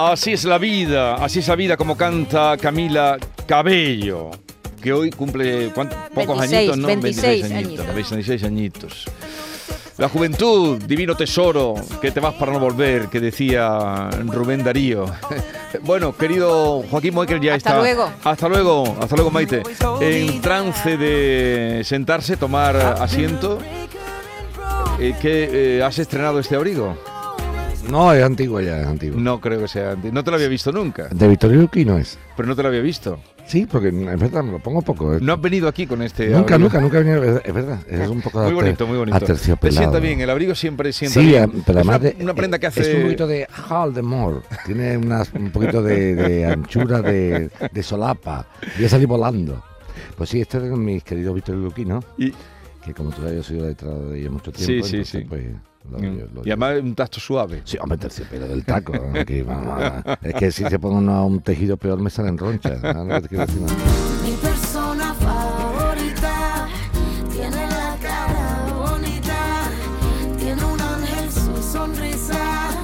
Así es la vida, así es la vida como canta Camila Cabello, que hoy cumple ¿cuántos? pocos 26, añitos, ¿no? 26 añitos, añitos. 26 añitos. La juventud, divino tesoro, que te vas para no volver, que decía Rubén Darío. Bueno, querido Joaquín Moekel ya Hasta está. luego. Hasta luego, hasta luego Maite. En trance de sentarse, tomar asiento. Eh, ¿Qué eh, has estrenado este abrigo? No, es antiguo ya, es antiguo. No creo que sea. anti- No te lo había visto nunca, De Vittorio Luqui no es. pero no te lo había visto. Sí, porque es verdad, me lo pongo poco. es- No has venido aquí con este. nunca, abrigo. nunca, nunca he venido. Es, verdad, es un poco Muy bonito, muy bonito. Te sienta bien, el abrigo siempre sienta Sí, bien. eh, pero Es además una, de, una prenda que eh, hace. Es un poquito de Haldemore. Tiene unas- un poquito de, de anchura de, de solapa. Voy a salir volando. Pues sí, este es de mis queridos Vittorio Luqui, ¿no? Y, Que como tú sabes, yo he sido detrás de ellos mucho Sí, tiempo. sí, entonces, sí. Pues, lo- mm, lo- lo- y además un tacto suave. Sí, hombre, terciopelo del taco. ¿no? Que, vamos, a- es que si se pone uno a un tejido peor me salen ronchas. ¿sabes lo que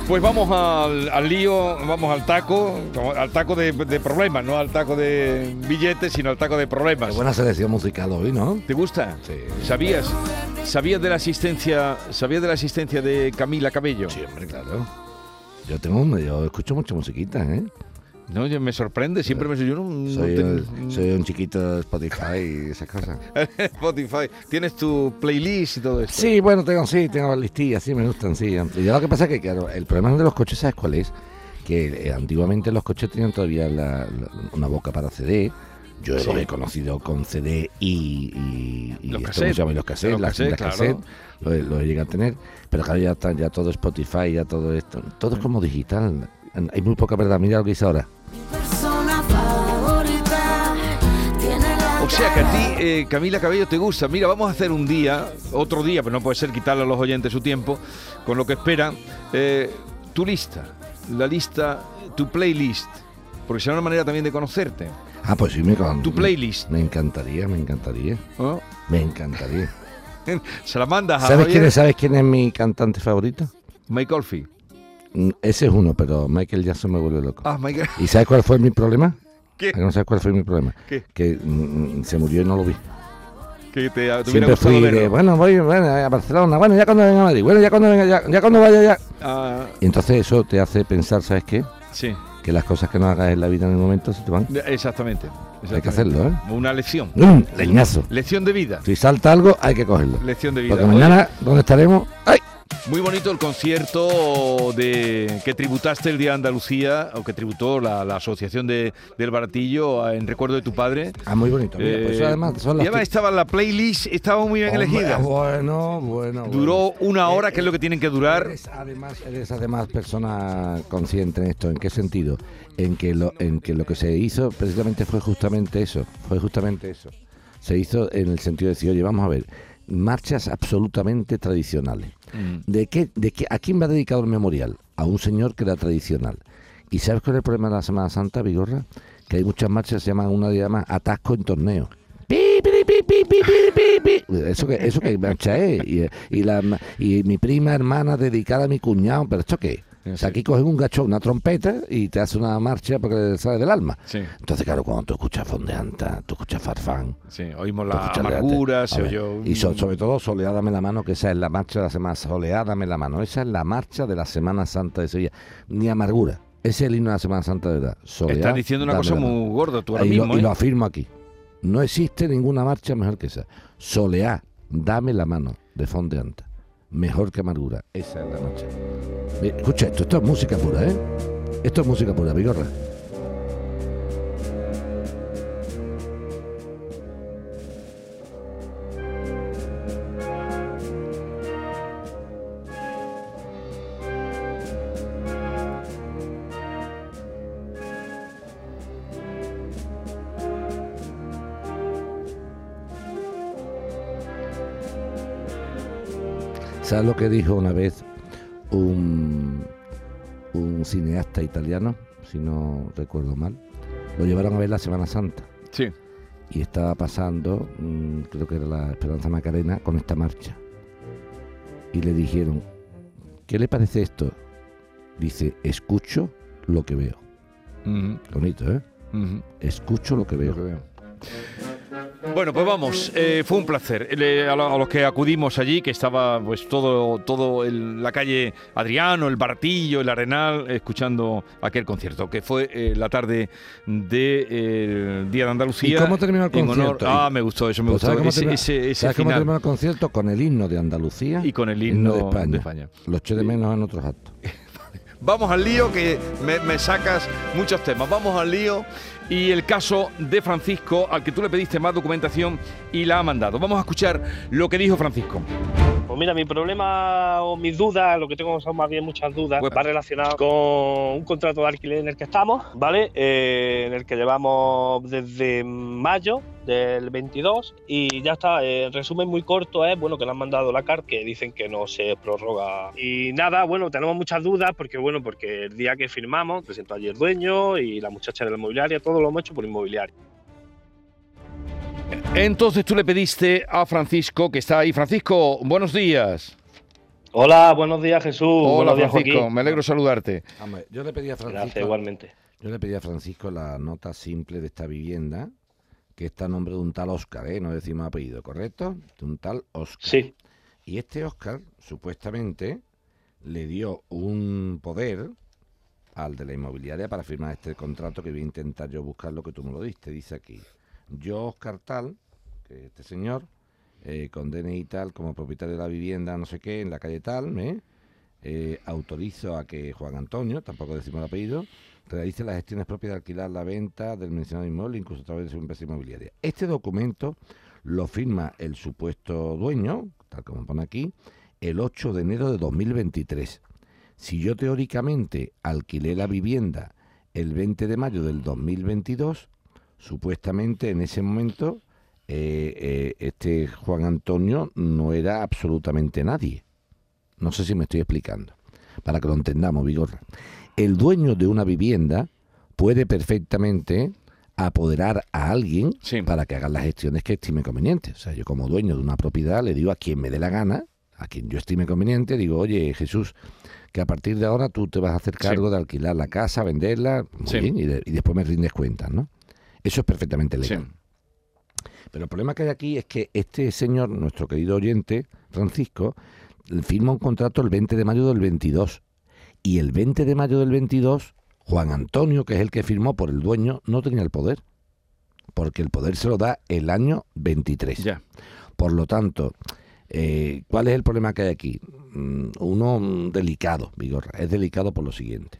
Pues vamos al, al lío, vamos al taco, al taco de, de problemas, no al taco de billetes, sino al taco de Qué problemas. buena selección musical hoy, ¿no? ¿Te gusta? Sí. ¿Sabías? ¿Sabías de la asistencia, sabías de la asistencia de Camila Cabello? Sí, hombre, claro. Yo tengo un- yo escucho mucha musiquita, ¿eh? No, yo- me sorprende, siempre me yo no, no Soy, un- soy un chiquito de Spotify y esas cosas. Spotify, tienes tu playlist y todo esto. Sí, bueno, tengo, sí, tengo listillas, sí, me gustan, sí. Y ya lo que pasa es que, claro, el problema de los coches, ¿sabes cuál es? Que eh, antiguamente los coches tenían todavía la- la- una boca para CD. Yo Sí. los he conocido con CD y, y, y Los esto, cassettes. ¿cómo se llama? Y los cassettes, Los las cassettes, claro. cassette, lo, he- lo llegado a tener. Pero claro, ya está ya todo Spotify, ya todo esto. Todo es como digital. Hay muy poca verdad. Mira lo que hice ahora. Mi persona favorita tiene la O sea que a ti, eh, Camila Cabello, te gusta. Mira, vamos a hacer un día, otro día, pero no puede ser quitarle a los oyentes su tiempo, con lo que esperan, eh, tu lista, la lista, tu playlist, porque será una manera también de conocerte. Ah, pues sí, me con- Tu playlist. Me encantaría, me encantaría. ¿no? Me encantaría. Se la mandas a ¿Sabes Javier quién, es, ¿Sabes quién es mi cantante favorito? Mike Oldfield. Mm, Ese es uno, pero Michael Jackson me vuelve loco. Ah, Mike. ¿Y sabes cuál fue mi problema? ¿Qué? ¿A que ¿No sabes cuál fue mi problema? ¿Qué? Que mm, se murió y no lo vi. Que te, Siempre fui de, bueno, voy bueno, a Barcelona, bueno, ya cuando venga a Madrid, bueno, ya cuando venga, ya, ya cuando vaya ya. Ah, Y entonces eso te hace pensar, ¿sabes qué? sí, Que las cosas que no hagas en la vida en el momento se te van. exactamente. Hay que exactamente. hacerlo, ¿eh? Una lección. ¡Um! Leñazo. Lección de vida. Si salta algo, hay que cogerlo. Lección de vida. Porque mañana, ¿dónde estaremos? ¡Ay! Muy bonito el concierto de que tributaste el Día de Andalucía, o que tributó la, la Asociación de, del Baratillo a- en recuerdo de tu padre. Ah, muy bonito. Mira, pues Eh, además son y las además estaba la playlist, estaba muy bien Hombre, elegida. Bueno, bueno. Duró bueno. una hora, Eh, que es lo que tienen que durar. Eres además, eres además persona consciente en esto. ¿En qué sentido? En que lo, en que lo que se hizo precisamente fue justamente eso. Fue justamente eso. Se hizo en el sentido de decir, oye, vamos a ver, marchas absolutamente tradicionales. Mm. ¿De qué, de qué, ¿A quién va dedicado el memorial? A un señor que era tradicional. ¿Y sabes cuál es el problema de la Semana Santa, Vigorra? Que hay muchas marchas se llaman, una de ellas llama atasco en torneo. Eso que, eso que marcha es. Y, y, la, y mi prima hermana dedicada a mi cuñado. ¿Pero esto qué? O sea, aquí cogen un gacho, una trompeta y te hace una marcha porque sale del alma. Sí, Entonces, claro, cuando tú escuchas fondeanta, tú escuchas farfán, sí, oímos la amargura, se oyó. Y so- sobre todo, Soleádame la mano, que esa es la marcha de la Semana Soleádame la mano. Esa es la marcha de la Semana Santa de Sevilla. Ni amargura. Ese es el himno de la Semana Santa de verdad. Soleá, Estás diciendo una cosa muy gorda tú ahora y, mismo. lo, y ¿eh? lo afirmo aquí. No existe ninguna marcha mejor que esa. Soleá, dame la mano, de Fondeanta. Mejor que amargura. Esa es la. Mira, Escucha esto, esto es música pura, ¿eh? Esto es música pura, Vigorra. ¿Sabes lo que dijo una vez un, un cineasta italiano, si no recuerdo mal? Lo llevaron a ver la Semana Santa Sí. y estaba pasando, mm, creo que era la Esperanza Macarena, con esta marcha. Y le dijeron, ¿qué le parece esto? Dice, escucho lo que veo. Bonito, ¿eh? Escucho lo que Lo que veo. Bueno, pues vamos, eh, fue un placer. A, lo- a los que acudimos allí, que estaba pues todo, todo el- la calle Adriano, el Baratillo, el Arenal, escuchando aquel concierto, que fue eh, la tarde del Día de Andalucía. ¿Y cómo terminó el honor- concierto? ah, me gustó eso, me Pues gustó ¿Sabes cómo ese, ese, ¿sabes cómo final. terminó el concierto? Con el himno de Andalucía Y con el himno de de España. España. Lo eché de menos en otros actos. Vamos al lío, que me, me sacas muchos temas. Vamos al lío y el caso de Francisco, al que tú le pediste más documentación y la ha mandado. Vamos a escuchar lo que dijo Francisco. Pues mira, mi problema o mis dudas, lo que tengo son más bien muchas dudas, pues va relacionado con un contrato de alquiler en el que estamos, ¿vale? Eh, en el que llevamos desde mayo del 22 y ya está. Eh, En resumen muy corto es, bueno, que le han mandado la carta que dicen que no se prorroga. Y nada, bueno, tenemos muchas dudas porque, bueno, porque el día que firmamos presentó el dueño y la muchacha de la inmobiliaria, todo lo hemos hecho por inmobiliaria. Entonces tú le pediste a Francisco, que está ahí. Francisco, buenos días. Hola, buenos días Jesús. Hola buenos Francisco, me alegro saludarte. Hombre, yo le pedí a Gracias Francisco, igualmente. yo le pedí a Francisco la nota simple de esta vivienda, que está a nombre de un tal Oscar, ¿eh? no decimos apellido, ¿correcto? De un tal Oscar. Sí, Y este Oscar, supuestamente, le dio un poder al de la inmobiliaria para firmar este contrato que voy a intentar yo buscar lo que tú me lo diste. Dice aquí, yo Oscar tal, que este señor, eh, con DNI tal, como propietario de la vivienda, no sé qué, en la calle tal, me eh, autorizo a que Juan Antonio, tampoco decimos el apellido, realice las gestiones propias de alquilar la venta del mencionado inmueble, incluso a través de su empresa inmobiliaria. Este documento lo firma el supuesto dueño, tal como pone aquí, el 8 de enero de 2023. Si yo teóricamente alquilé la vivienda el 20 de mayo del 2022, supuestamente en ese momento eh, eh, este Juan Antonio no era absolutamente nadie. No sé si me estoy explicando. Para que lo entendamos, Vigorra. El dueño de una vivienda puede perfectamente apoderar a alguien Sí. para que haga las gestiones que estime conveniente. O sea, yo como dueño de una propiedad le digo a quien me dé la gana, a quien yo estime conveniente, digo, oye, Jesús, que a partir de ahora tú te vas a hacer Sí. cargo de alquilar la casa, venderla, muy Sí. bien, y, de- y después me rindes cuentas, ¿no? Eso es perfectamente legal. Sí. Pero el problema que hay aquí es que este señor, nuestro querido oyente, Francisco, firma un contrato el 20 de mayo del 22. Y el 20 de mayo del 22, Juan Antonio, que es el que firmó por el dueño, no tenía el poder. Porque el poder se lo da el año 23. Ya. Por lo tanto, eh, ¿cuál es el problema que hay aquí? Mm, Uno delicado, Vigorra. Es delicado por lo siguiente.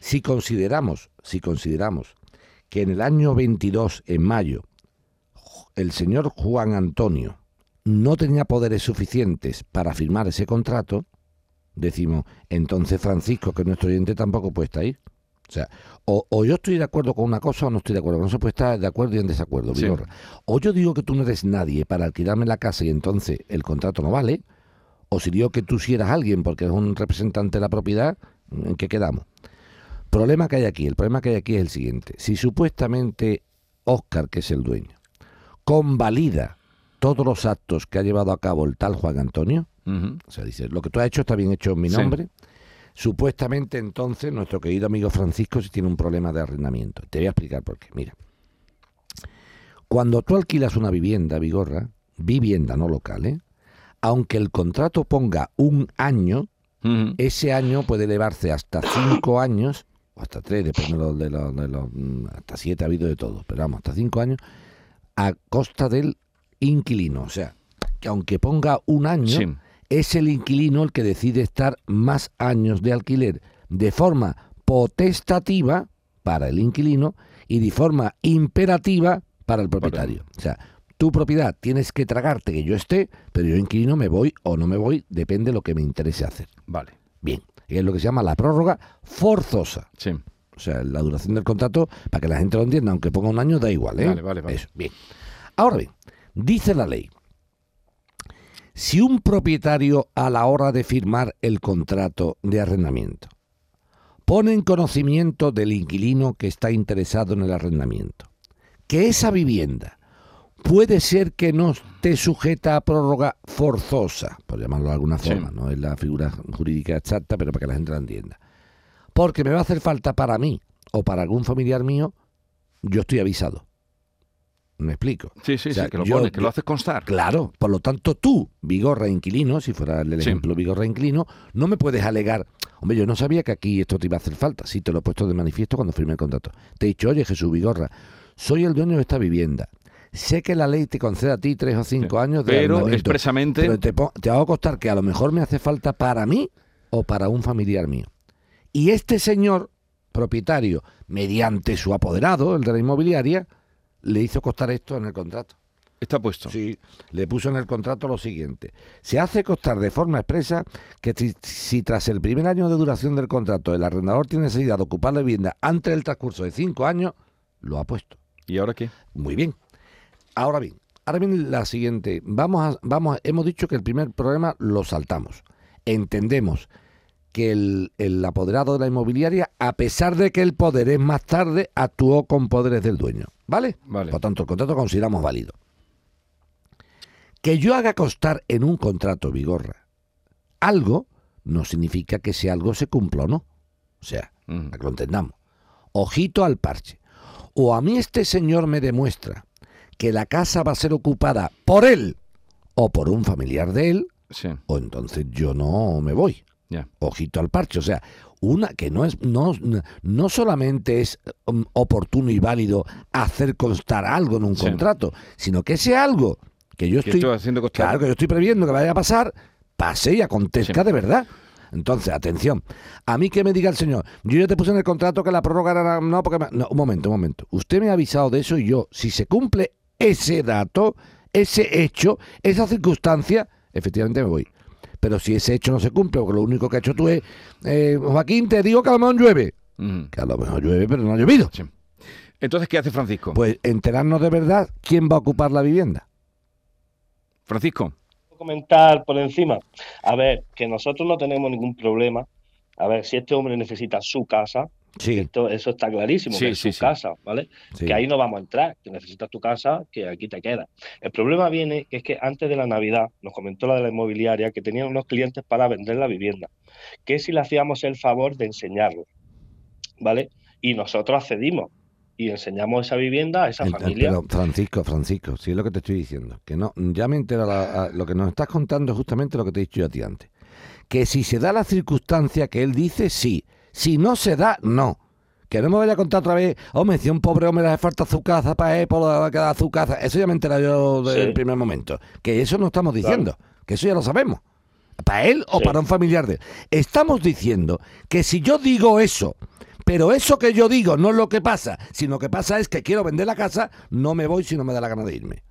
Si consideramos, si consideramos que en el año 22, en mayo, el señor Juan Antonio no tenía poderes suficientes para firmar ese contrato, decimos, entonces Francisco, que es nuestro oyente, tampoco puede estar ahí. O sea, o, o yo estoy de acuerdo con una cosa o no estoy de acuerdo. No se puede estar de acuerdo y en desacuerdo. Sí. O yo digo que tú no eres nadie para alquilarme la casa y entonces el contrato no vale, o si digo que tú sí eras alguien porque eres un representante de la propiedad, ¿en qué quedamos? Problema que hay aquí, el problema que hay aquí es el siguiente. Si supuestamente Oscar, que es el dueño, convalida todos los actos que ha llevado a cabo el tal Juan Antonio, o sea, dice, lo que tú has hecho está bien hecho en mi Sí. nombre, supuestamente entonces nuestro querido amigo Francisco sí tiene un problema de arrendamiento. Te voy a explicar por qué. Mira, cuando tú alquilas una vivienda, Vigorra, vivienda no local, ¿eh? aunque el contrato ponga un año, ese año puede elevarse hasta cinco años, o hasta tres, depende de los, de los, de los, mm, hasta siete ha habido de todo, pero vamos, hasta cinco años, a costa del inquilino. O sea, que aunque ponga un año, Sí. es el inquilino el que decide estar más años de alquiler de forma potestativa para el inquilino y de forma imperativa para el propietario. O sea, tu propiedad tienes que tragarte que yo esté, pero yo inquilino me voy o no me voy, depende de lo que me interese hacer. Vale. Bien, es lo que se llama la prórroga forzosa. Sí. O sea, la duración del contrato, para que la gente lo entienda, aunque ponga un año, da igual, ¿eh? Vale, vale, vale. Eso, bien. Ahora bien, dice la ley, si un propietario a la hora de firmar el contrato de arrendamiento pone en conocimiento del inquilino que está interesado en el arrendamiento que esa vivienda puede ser que no esté sujeta a prórroga forzosa, por llamarlo de alguna Sí. forma, no es la figura jurídica exacta, pero para que la gente la entienda. porque me va a hacer falta para mí o para algún familiar mío, yo estoy avisado. ¿Me explico? Sí, sí, O sea, sí, que lo yo- pones, que lo haces constar. Claro, por lo tanto tú, Vigorra inquilino, si fuera el Sí. ejemplo Vigorra inquilino, no me puedes alegar, hombre, yo no sabía que aquí esto te iba a hacer falta, sí te lo he puesto de manifiesto cuando firmé el contrato. Te he dicho, oye Jesús Vigorra, soy el dueño de esta vivienda. Sé que la ley te concede a ti tres o cinco Sí. años de Pero expresamente- pero te, te hago costar que a lo mejor me hace falta para mí o para un familiar mío. Y este señor propietario, mediante su apoderado, el de la inmobiliaria, le hizo costar esto en el contrato. Está puesto. Sí, le puso en el contrato lo siguiente. Se hace constar de forma expresa que si, si tras el primer año de duración del contrato el arrendador tiene necesidad de ocupar la vivienda antes del transcurso de cinco años, lo ha puesto. ¿Y ahora qué? Muy bien. Ahora bien, ahora viene la siguiente. Vamos a, vamos a- hemos dicho que el primer problema lo saltamos. Entendemos que el, el apoderado de la inmobiliaria, a pesar de que el poder es más tarde, actuó con poderes del dueño. ¿Vale? Vale. Por tanto, el contrato consideramos válido. Que yo haga constar en un contrato, Vigorra, algo, no significa que ese algo se cumpla o no. O sea, para que lo entendamos. Ojito al parche. O a mí este señor me demuestra que la casa va a ser ocupada por él o por un familiar de él, Sí, o entonces yo no me voy. Ojito al parche. O sea, una que no es, no, no solamente es um, oportuno y válido hacer constar algo en un Sí. contrato, sino que ese algo que yo estoy, estoy haciendo constar. claro que yo estoy previendo que vaya a pasar, pase y acontezca Sí. de verdad. Entonces, atención, a mí que me diga el señor, yo ya te puse en el contrato que la prórroga era, no, porque, me- no, un momento, un momento, usted me ha avisado de eso y yo, si se cumple ese dato, ese hecho, esa circunstancia, efectivamente me voy. Pero si ese hecho no se cumple, porque lo único que ha hecho tú es, eh, Joaquín, te digo que a lo mejor llueve, que a lo mejor llueve, pero no ha llovido. Sí. Entonces, ¿qué hace Francisco? Pues enterarnos de verdad quién va a ocupar la vivienda. Francisco. comentar por encima. A ver, que nosotros no tenemos ningún problema. A ver, si este hombre necesita su casa, Sí, esto, eso está clarísimo, Sí, que es sí, sí. casa, ¿vale? Que ahí no vamos a entrar, que necesitas tu casa, que aquí te queda. El problema viene que es que antes de la Navidad, nos comentó la de la inmobiliaria, que tenían unos clientes para vender la vivienda, que si le hacíamos el favor de enseñarlo, ¿vale? Y nosotros accedimos y enseñamos esa vivienda a esa El- familia. Pero Francisco, Francisco, sí es lo que te estoy diciendo. Que no, ya me entero la- a- lo que nos estás contando es justamente lo que te he dicho yo a ti antes. Que si se da la circunstancia que él dice, sí. Si no se da, no. Que no me vaya a contar otra vez, hombre, si un pobre hombre le hace falta su casa para él, por la casa. Eso ya me entero yo desde Sí. el primer momento. Que eso no estamos diciendo. Que eso ya lo sabemos. ¿Para él o Sí. para un familiar de él? Estamos diciendo que si yo digo eso, pero eso que yo digo no es lo que pasa, sino que pasa es que quiero vender la casa, no me voy si no me da la gana de irme.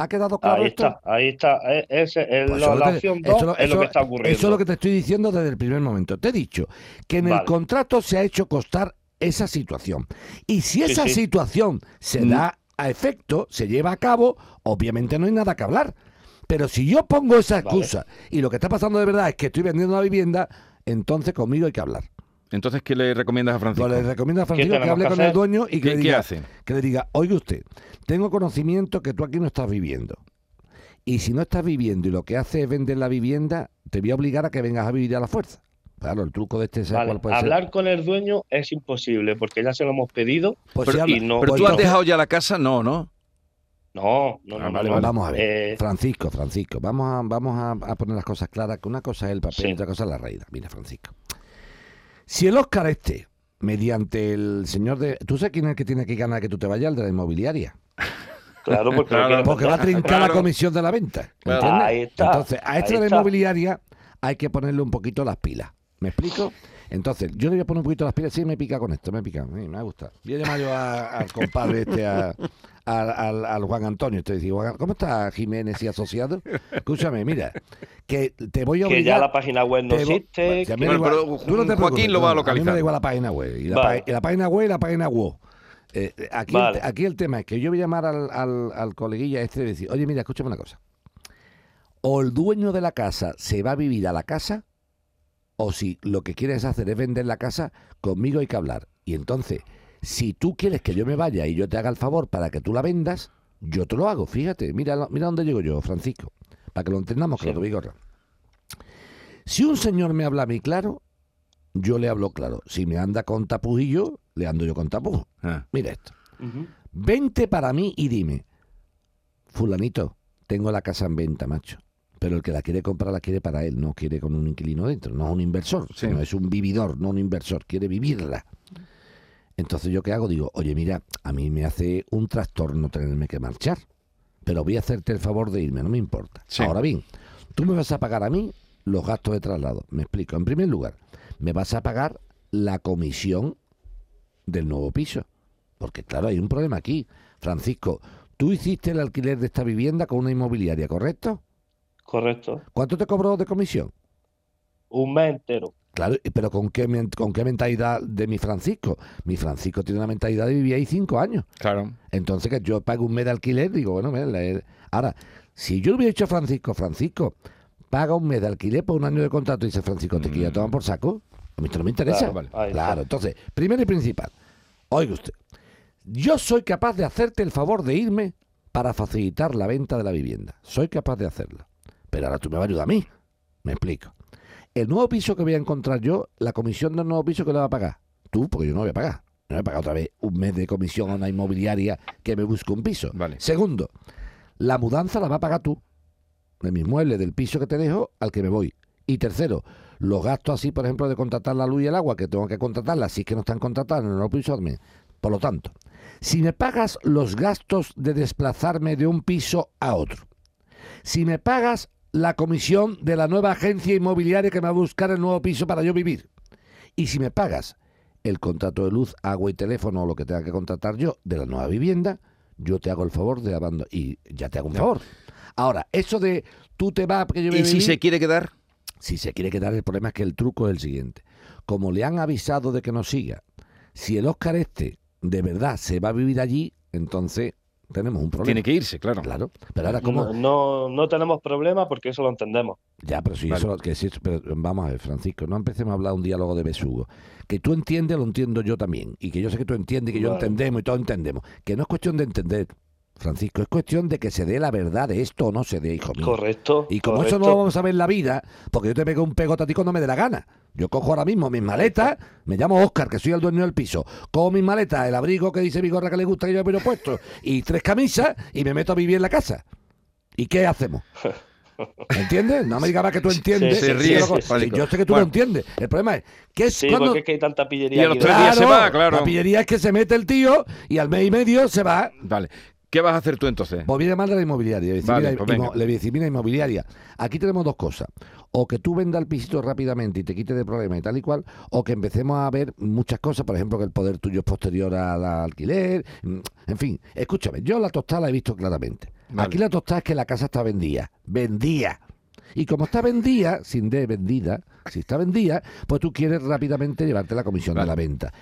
¿Ha quedado claro Ahí esto? está, ahí está. E- Ese, el- Pues la, eso opción eso 2 lo- es lo eso- que está ocurriendo. Eso es lo que te estoy diciendo desde el primer momento. Te he dicho que en el contrato se ha hecho constar esa situación. Y si esa sí. situación se Mm. da a efecto, se lleva a cabo, obviamente no hay nada que hablar. Pero si yo pongo esa Vale. excusa y lo que está pasando de verdad es que estoy vendiendo una vivienda, entonces conmigo hay que hablar. Entonces, ¿qué le recomiendas a Francisco? Pues le recomiendo a Francisco que hable con el dueño y que ¿Qué, le diga, hace? que le diga, oiga usted, tengo conocimiento que tú aquí no estás viviendo. Y si no estás viviendo y lo que hace es vender la vivienda, te voy a obligar a que vengas a vivir a la fuerza. Claro, el truco de este es Vale, cuál puede Hablar con el dueño es imposible porque ya se lo hemos pedido. Pues Pero- si habla- y no- Pero pues tú has dejado ya la casa, no, ¿no? No, no, no. Ah, no, vale, no. vale. Vamos a ver, Eh, Francisco, Francisco, vamos a, vamos a, a poner las cosas claras, que una cosa es el papel Sí. y otra cosa es la raíz. Mira, Francisco. Si el Oscar este, mediante el señor de... ¿Tú sabes quién es el que tiene que ganar que tú te vayas? El de la inmobiliaria. claro, porque, Claro, va a trincar Claro. la comisión de la venta. Claro. ¿entiendes? Ahí está, Entonces, a este de la está. inmobiliaria hay que ponerle un poquito las pilas. ¿Me explico? Entonces, yo le voy a poner un poquito las pilas. Sí, me pica con esto, me pica. Sí, me ha gustado. Voy a llamar yo al compadre este, a- al, al- al Juan Antonio. Te digo, Juan, ¿cómo está Jiménez y asociado? Escúchame, mira, que te voy a Que obligar... ya la página web no existe. A que- Bueno, igual- pero tú no te Joaquín lo va a localizar. mí me da igual la página web. Y la, Vale. pa- y la página web y la página web. Eh, eh, aquí, el Vale. te- aquí el tema es que yo voy a llamar al, al, al coleguilla este y decir, oye, mira, escúchame una cosa. O el dueño de la casa se va a vivir a la casa, o si lo que quieres hacer es vender la casa, conmigo hay que hablar. Y entonces, si tú quieres que yo me vaya y yo te haga el favor para que tú la vendas, yo te lo hago. Fíjate, mira, lo- mira dónde llego yo, Francisco, para que lo entendamos, Sí. claro, Vigorra. Si un señor me habla a mí claro, yo le hablo claro. Si me anda con tapujillo, le ando yo con tapujo. Ah. Mira esto. Vente para mí y dime, fulanito, tengo la casa en venta, macho. Pero el que la quiere comprar la quiere para él, no quiere con un inquilino dentro, no un inversor, Sí. sino es un vividor, no un inversor, quiere vivirla. Entonces yo qué hago, digo, oye mira, a mí me hace un trastorno tenerme que marchar, pero voy a hacerte el favor de irme, no me importa. Sí. Ahora bien, tú me vas a pagar a mí los gastos de traslado. Me explico. En primer lugar, me vas a pagar la comisión del nuevo piso. Porque claro, hay un problema aquí. Francisco, tú hiciste el alquiler de esta vivienda con una inmobiliaria, ¿correcto? Correcto. ¿Cuánto te cobró de comisión? Un mes entero. Claro, pero ¿con qué, ¿con qué mentalidad de mi Francisco? Mi Francisco tiene una mentalidad de vivir ahí cinco años. Claro. Entonces que yo pago un mes de alquiler, digo, bueno, mira, la- ahora, si yo hubiera dicho a Francisco, Francisco, paga un mes de alquiler por un año de contrato, y dice Francisco, te quiero tomar por saco, a mí esto no me interesa. Claro, vale. Claro, entonces, primero y principal, oiga usted, yo soy capaz de hacerte el favor de irme para facilitar la venta de la vivienda. Soy capaz de hacerlo. Pero ahora tú me vas a ayudar a mí. Me explico. El nuevo piso que voy a encontrar yo, la comisión del nuevo piso que le va a pagar. Tú, porque yo no voy a pagar. No voy a pagar otra vez un mes de comisión a una inmobiliaria que me busque un piso. Vale. Segundo, la mudanza la va a pagar tú. De mis muebles, del piso que te dejo al que me voy. Y tercero, los gastos así, por ejemplo, de contratar la luz y el agua, que tengo que contratarla, si es que no están contratadas en el nuevo piso, también. Por lo tanto, si me pagas los gastos de desplazarme de un piso a otro, si me pagas la comisión de la nueva agencia inmobiliaria que me va a buscar el nuevo piso para yo vivir, y si me pagas el contrato de luz, agua y teléfono o lo que tenga que contratar yo de la nueva vivienda, yo te hago el favor de abandonar. Y ya te hago un favor. Ahora, eso de tú te vas porque yo voy a ¿Y si vivir- se quiere quedar? si se quiere quedar, el problema es que el truco es el siguiente. Como le han avisado de que nos siga, si el Oscar este de verdad se va a vivir allí, entonces tenemos un problema. Tiene que irse, claro. Claro. Pero ahora, como No, no, no tenemos problema porque eso lo entendemos. Ya, pero si Vale. eso, que si pero vamos a ver, Francisco, no empecemos a hablar un diálogo de besugo. Que tú entiendes, lo entiendo yo también. Y que yo sé que tú entiendes, y que yo Vale. entendemos y todos entendemos. Que no es cuestión de entender, Francisco, es cuestión de que se dé la verdad de esto o no se dé, hijo mío. Correcto. Y como correcto. eso no lo vamos a ver en la vida, porque yo te pego un pegote a ti cuando me dé la gana. Yo cojo ahora mismo mis maletas, me llamo Oscar, que soy el dueño del piso, cojo mis maletas, el abrigo que dice mi gorra que le gusta que yo me puesto, y tres camisas, y me meto a vivir en la casa. ¿Y qué hacemos? ¿Entiendes? No me digas más que tú entiendes. Sí, Se sí, ríe, sí, sí, Sí, Pánico. yo sé que tú Bueno. lo entiendes. El problema es que es Sí, cuando... porque es que hay tanta Y pillería. a los tres días se va, claro. La pillería es que se mete el tío y al mes y medio se va. Vale. ¿Qué vas a hacer tú entonces? Pues voy a llamarle a la inmobiliaria. Le voy Vale, pues inmo- le voy a decir, mira, inmobiliaria, aquí tenemos dos cosas. O que tú vendas el pisito rápidamente y te quites de problema y tal y cual, o que empecemos a ver muchas cosas, por ejemplo, que el poder tuyo es posterior al alquiler. mm, En fin, escúchame, yo la tostada la he visto claramente. Vale. Aquí la tostada es que la casa está vendida. Vendía. Y como está vendida, sin de vendida, si está vendida, pues tú quieres rápidamente llevarte la comisión Vale. de la venta.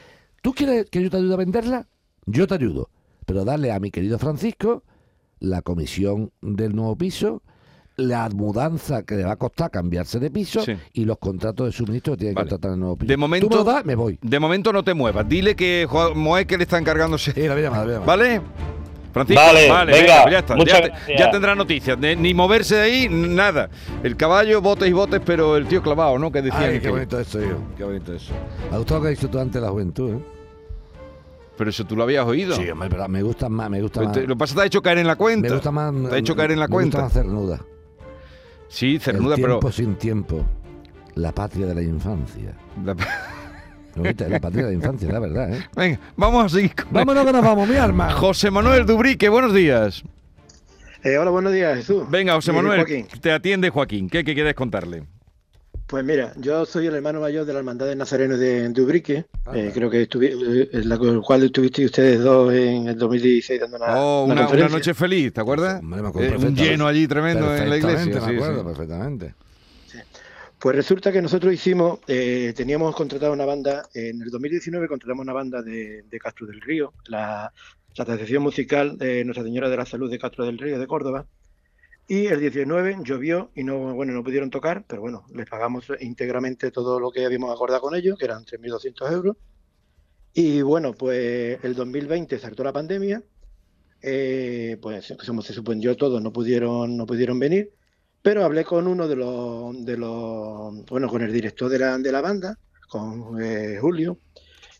¿Tú quieres que yo te ayude a venderla? Yo te ayudo. Pero darle a mi querido Francisco la comisión del nuevo piso, la mudanza que le va a costar cambiarse de piso Sí. y los contratos de suministro que tiene que contratar el nuevo piso. De momento- Tú me lo das, me voy. De momento no te muevas. Dile que Moé que le está encargándose. Sí, la voy a llamar, la voy a llamar. ¿Vale? Francisco, Vale, venga, pues ya está. Ya, tendrá noticias. De- ni moverse de ahí, nada. El caballo, botes y botes, pero el tío clavado, ¿no? Que decían Ay, que- qué bonito eso, hijo. Qué bonito eso. Me ha gustado lo que has dicho tú antes la juventud, ¿eh? Pero eso tú lo habías oído. Sí, hombre, pero me gusta más, me gusta Pero más. te- lo que pasa es que te ha hecho caer en la cuenta. Me gusta más. Te ha hecho caer en la me gusta cuenta. más cernuda. Sí, cernuda, el pero. tiempo sin tiempo. La patria de la infancia. La- patria de la infancia, la verdad, ¿eh? Venga, vamos a seguir con. Vámonos que nos vamos, mi arma. José Manuel Dubrique, buenos días. Eh, hola, buenos días, Jesús. Venga, José Manuel, te atiende Joaquín. ¿Qué, qué quieres contarle? Pues mira, yo soy el hermano mayor de la Hermandad de Nazareno de, de Ubrique. Ah, Eh, creo que estuvi, eh, la con el cual estuvisteis ustedes dos en el 2016 dando una, oh, una una, una conferencia. noche feliz, ¿te acuerdas? Hombre, me acuerdo Eh, un lleno allí tremendo en la iglesia. Me acuerdo, sí. perfectamente. Pues resulta que nosotros hicimos, eh, teníamos contratado una banda, en el 2019 contratamos una banda de, de Castro del Río, la, la Asociación Musical de Nuestra Señora de la Salud de Castro del Río de Córdoba. Y el 19 llovió y no, bueno, no pudieron tocar, pero bueno, les pagamos íntegramente todo lo que habíamos acordado con ellos, que eran 3.200 euros. Y bueno, pues el 2020 saltó la pandemia, eh, pues como se suspendió todo, no pudieron, no pudieron venir. Pero hablé con uno de los, de los bueno, con el director de la, de la banda, con eh, Julio.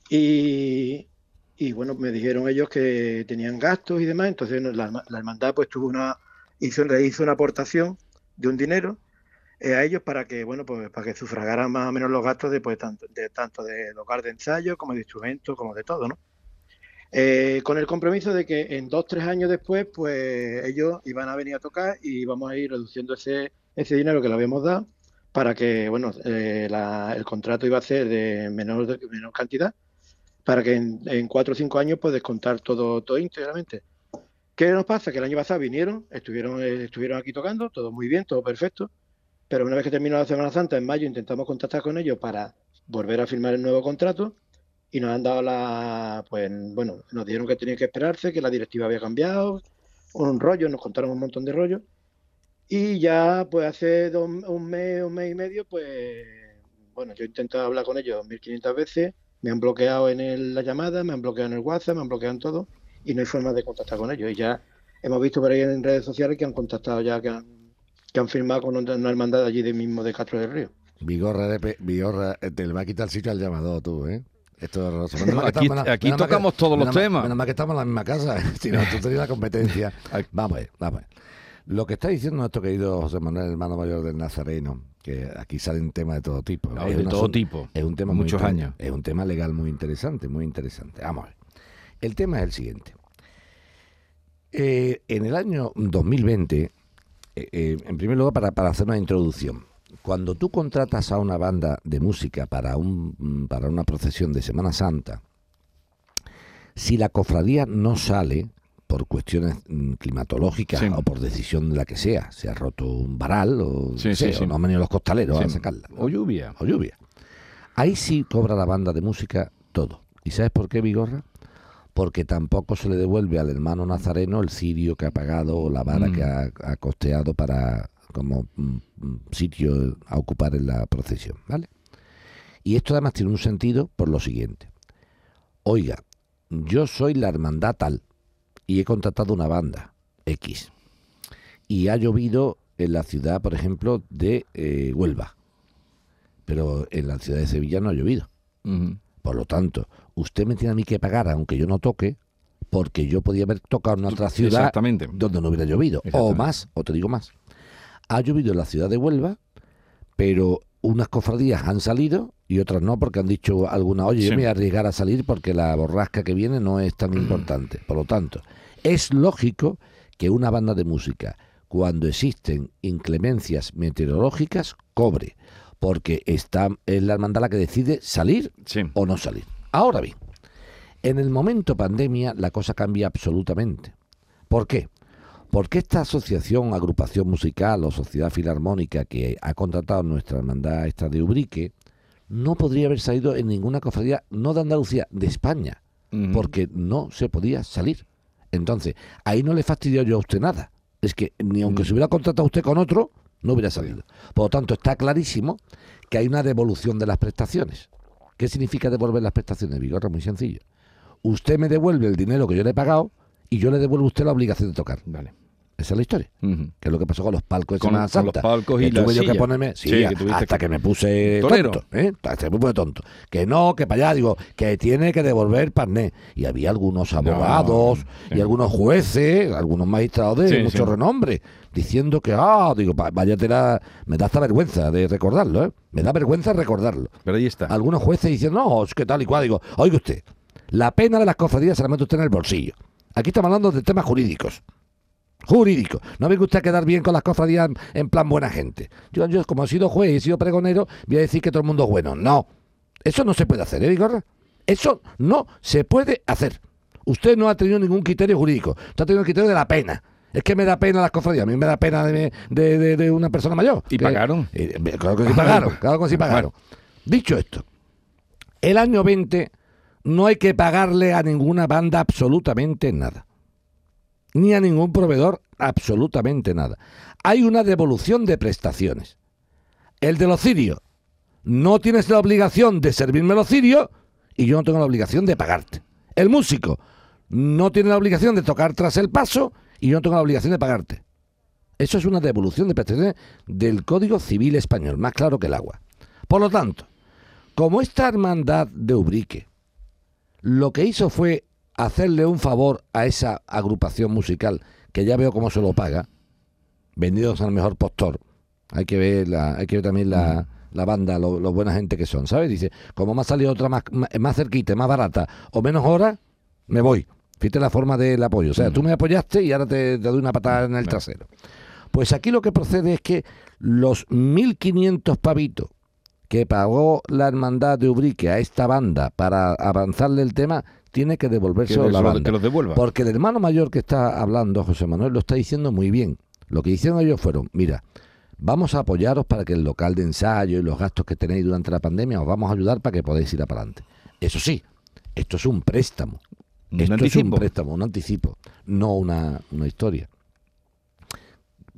Y, y, bueno, me dijeron ellos que tenían gastos y demás, entonces la, la hermandad pues tuvo una, hizo, hizo una aportación de un dinero eh, a ellos para que, bueno, pues para que sufragaran más o menos los gastos de, pues, tanto, de tanto de lugar de ensayo como de instrumentos, como de todo, ¿no? Eh, con el compromiso de que en dos, tres años después, pues ellos iban a venir a tocar y vamos a ir reduciendo ese, ese dinero que le habíamos dado para que, bueno, eh, la- el contrato iba a ser de menor, de menor cantidad, para que en, en cuatro o cinco años pues descontar todo, todo íntegramente. ¿Qué nos pasa? Que el año pasado vinieron, estuvieron, eh, estuvieron aquí tocando, todo muy bien, todo perfecto, pero una vez que terminó la Semana Santa, en mayo, intentamos contactar con ellos para volver a firmar el nuevo contrato y nos han dado la, pues bueno, nos dijeron que tenían que esperarse, que la directiva había cambiado, un rollo, nos contaron un montón de rollos y ya pues hace dos- un mes, un mes y medio, pues bueno, yo he intentado hablar con ellos 1500 veces, me han bloqueado en el- la llamada, me han bloqueado en el WhatsApp, me han bloqueado en todo y no hay forma de contactar con ellos. Y ya hemos visto por ahí en redes sociales que han contactado ya, que han, que han firmado con una una hermandad allí de mismo de Castro del Río. Vigorra, de pe- Vigorra, eh, te le va a quitar el sitio al llamado tú, ¿eh? Esto es horroroso. Menos mal que Aquí- la- aquí menos mal que- tocamos todos los menos temas. Menos mal que estamos en la misma casa, si no, tú tenías la competencia. Vamos a ver, vamos a ver. Lo que está diciendo nuestro querido José Manuel, hermano mayor del Nazareno, que aquí salen temas de todo tipo. No, Es de un todo tipo. Es un tema Muchos años. Es un tema legal muy interesante, muy interesante. Vamos a ver. El tema es el siguiente. Eh, en el año 2020, eh, eh, en primer lugar, para, para hacer una introducción, cuando tú contratas a una banda de música para, un, mm, para una procesión de Semana Santa, si la cofradía no sale por cuestiones mm, climatológicas Sí. o por decisión de la que sea, se ha roto un varal o, Sí, no sé, sí, sí. o no han venido los costaleros a sacarla O lluvia. o lluvia. Ahí sí cobra la banda de música todo. ¿Y sabes por qué, Vigorra? Porque tampoco se le devuelve al hermano nazareno el cirio que ha pagado o la vara Mm. que ha, ha costeado para como mm, mm, sitio a ocupar en la procesión, ¿vale? Y esto además tiene un sentido por lo siguiente. Oiga, yo soy la hermandad tal y he contratado una banda X y ha llovido en la ciudad, por ejemplo, de eh, Huelva pero en la ciudad de Sevilla no ha llovido. Por lo tanto, usted me tiene a mí que pagar aunque yo no toque, porque yo podía haber tocado en otra ciudad Exactamente. donde no hubiera llovido. O más, o te digo más. Ha llovido en la ciudad de Huelva, pero unas cofradías han salido y otras no, porque han dicho alguna, oye, yo me voy a arriesgar a salir porque la borrasca que viene no es tan importante. Por lo tanto, es lógico que una banda de música, cuando existen inclemencias meteorológicas, cobre, porque está, es la hermandad la que decide salir Sí. o no salir. Ahora bien, en el momento pandemia la cosa cambia absolutamente. ¿Por qué? Porque esta asociación, agrupación musical o sociedad filarmónica que ha contratado nuestra hermandad esta de Ubrique, no podría haber salido en ninguna cofradía, no de Andalucía, de España, porque no se podía salir. Entonces, ahí no le fastidio yo a usted nada. Es que ni aunque Mm. se hubiera contratado usted con otro, no hubiera salido. Por lo tanto, está clarísimo que hay una devolución de las prestaciones. ¿Qué significa devolver las prestaciones, Vigorra? Muy sencillo. Usted me devuelve el dinero que yo le he pagado y yo le devuelvo a usted la obligación de tocar. Vale. Esa es la historia. Ujú. Que es lo que pasó con los palcos de Con- Semana con los Santa. palcos y que la tuve yo que ponerme, sí, que hasta que- que me puse Torero. tonto, ¿eh? Hasta que me puse tonto. Que no, que para allá, digo, que tiene que devolver parné. Y había algunos abogados y algunos jueces, algunos magistrados de Sí, mucho renombre, diciendo que, ah, digo, va- vaya tela, me da hasta vergüenza de recordarlo, ¿eh? Me da vergüenza recordarlo. Pero ahí está. Algunos jueces dicen, no, es que tal y cual. Digo, oiga usted, la pena de las cofradías se la mete usted en el bolsillo. Aquí estamos hablando de temas jurídicos. Jurídicos. No venga usted a quedar bien con las cofradías en, en plan buena gente. Yo, yo, como he sido juez y he sido pregonero, voy a decir que todo el mundo es bueno. No. Eso no se puede hacer, ¿eh, Vigorra? Eso no se puede hacer. Usted no ha tenido ningún criterio jurídico. Usted ha tenido el criterio de la pena. Es que me da pena las cofradías. A mí me da pena de, de- de- de una persona mayor. ¿Y Que- pagaron? eh, claro que sí pagaron. Claro que sí pagaron. Dicho esto, el año 20 no hay que pagarle a ninguna banda absolutamente nada. Ni a ningún proveedor absolutamente nada. Hay una devolución de prestaciones. El de los cirios. No tienes la obligación de servirme los cirios y yo no tengo la obligación de pagarte. El músico no tiene la obligación de tocar tras el paso y yo no tengo la obligación de pagarte. Eso es una devolución de prestaciones del Código Civil Español, más claro que el agua. Por lo tanto, como esta hermandad de Ubrique lo que hizo fue hacerle un favor a esa agrupación musical, que ya veo cómo se lo paga, vendidos al mejor postor. Hay que ver, la, hay que ver también la, la banda, lo, lo buena gente que son, ¿sabes? Dice, como me ha salido otra más, más, más cerquita, más barata o menos horas, me voy. Fíjate la forma del apoyo. O sea, tú me apoyaste y ahora te, te doy una patada en el trasero. Pues aquí lo que procede es que los 1.500 pavitos que pagó la hermandad de Ubrique a esta banda para avanzarle el tema, tiene que devolverse Que a la lo- banda. que los devuelva. Porque el hermano mayor que está hablando, José Manuel, lo está diciendo muy bien. Lo que hicieron ellos fueron, mira, vamos a apoyaros para que el local de ensayo y los gastos que tenéis durante la pandemia os vamos a ayudar para que podáis ir para adelante. Eso sí, esto es un préstamo. Un esto es un préstamo, un anticipo, no una, una historia.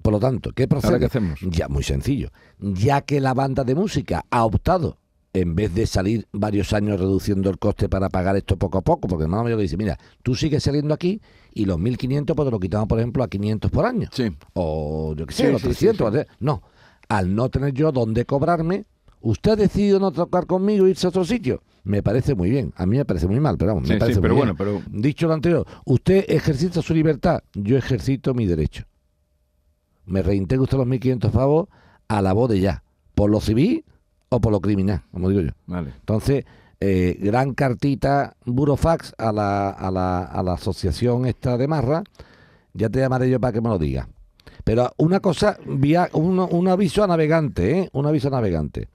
Por lo tanto, ¿qué procede? ¿Ahora qué hacemos? Ya, muy sencillo. Ya que la banda de música ha optado, en vez de salir varios años reduciendo el coste para pagar esto poco a poco, porque el hermano mayor le dice, mira, tú sigues saliendo aquí y los 1.500 pues te lo quitamos, por ejemplo, a 500 por año. Sí. O yo qué sé, Sí, los sí, sí, 300. sí. o sea, No, al no tener yo dónde cobrarme, usted ha decidido no tocar conmigo e irse a otro sitio. Me parece muy bien. A mí me parece muy mal, pero vamos, me sí, parece pero muy bueno, bien. pero- Dicho lo anterior, usted ejercita su libertad, yo ejercito mi derecho. Me reintegro usted los 1.500 pavos a la voz de ya, por lo civil o por lo criminal, como digo yo. Vale. Entonces, eh, gran cartita burofax a la, a, la, a la asociación esta de Marra. Ya te llamaré yo para que me lo diga. Pero una cosa, via- un, un aviso a navegante, ¿eh? Un aviso a navegante.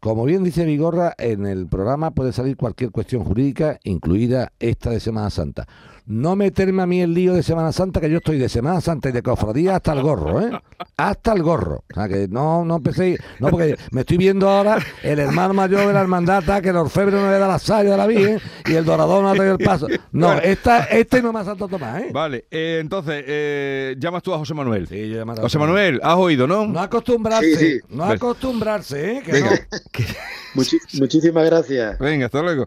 Como bien dice Vigorra, en el programa puede salir cualquier cuestión jurídica, incluida esta de Semana Santa. No meterme a mí el lío de Semana Santa, que yo estoy de Semana Santa y de cofradía hasta el gorro, ¿eh? Hasta el gorro. O sea, que no, no empecéis, no, porque me estoy viendo ahora el hermano mayor de la hermandad, que el orfebre no le da la saya de la Virgen y el dorador no le da el paso. No, esta, este no me ha saltado Tomás, ¿eh? Vale, eh, entonces, eh, llamas tú a José Manuel. Sí, yo José. Manuel, has oído, ¿no? No acostumbrarse, Sí, sí. no acostumbrarse, ¿eh? Que Venga. Muchi- muchísimas gracias. Venga, hasta luego.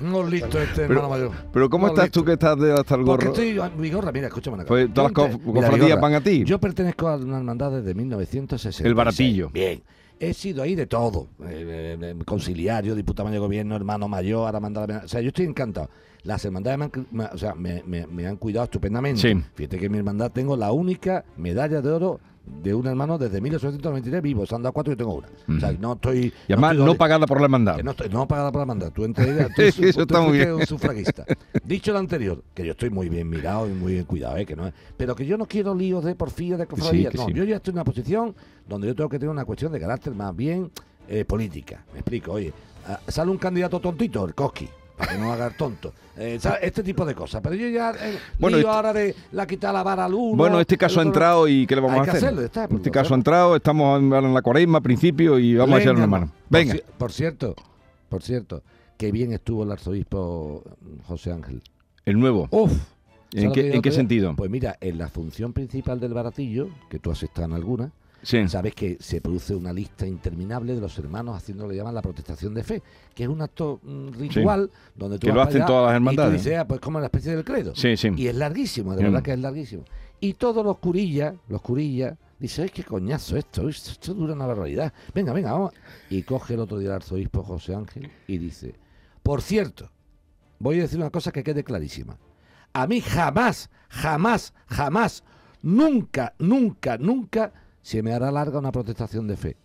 no. No listo este hermano mayor. Pero ¿cómo No estás listo. tú que estás de hasta el Porque gorro? estoy, Vigorra, mira, escúchame una cosa. Pues todas las cofradías van a ti. Yo pertenezco a una hermandad desde 1960. El baratillo. Bien. He sido ahí de todo. eh, eh, eh, conciliario, diputado de gobierno, hermano mayor, ahora mandada. O sea, yo estoy encantado. Las hermandades me han, me- o sea, me, me- me han cuidado estupendamente. Sí. Fíjate que en mi hermandad tengo la única medalla de oro de un hermano desde 1893 vivo. Se han dado cuatro y yo tengo una. O sea, no estoy. Y además, no pagada por la hermandad. no, estoy- no pagada por la hermandad. Tú, tú, Eso está muy bien. un sufragista. Dicho lo anterior, que yo estoy muy bien mirado y muy bien cuidado, ¿eh? que no es- pero que yo no quiero líos de porfía, de cofradía. que no, sí. yo ya estoy en una posición donde yo tengo que tener una cuestión de carácter más bien eh, política. Me explico, oye, ah, sale un candidato tontito, el Koski. Para que no haga el tonto. Eh, este tipo de cosas. Pero yo ya. eh, Bueno, este- ahora de la quitar la vara al uno. Bueno, este caso ha entrado y ¿qué le vamos a que hacer? hacerlo, está, este caso ha hacemos. entrado, estamos en la cuaresma, principio, y vamos a echarle una mano. por Venga, Por, cierto, por cierto, qué bien estuvo el arzobispo José Ángel. el nuevo. Uf. ¿En ¿Sabes lo qué, que en qué sentido? Pues mira, en la función principal del baratillo, que tú has estado en alguna, Sí. sabes que se produce una lista interminable de los hermanos haciendo lo que llaman la protestación de fe, que es un acto mm, ritual donde tú Que lo vas para hacen todas las y tú hermandades. dices, ah, pues como una especie del credo. Sí, sí. Y es larguísimo, de Mm. verdad que es larguísimo. Y todos los curillas, los curillas, dicen, ¡ay, qué coñazo esto! Esto, esto dura una barbaridad. Venga, venga, vamos. Y coge el otro día el arzobispo José Ángel y dice, por cierto, voy a decir una cosa que quede clarísima. A mí jamás, jamás, jamás, nunca, nunca, nunca se me hará larga una protestación de fe.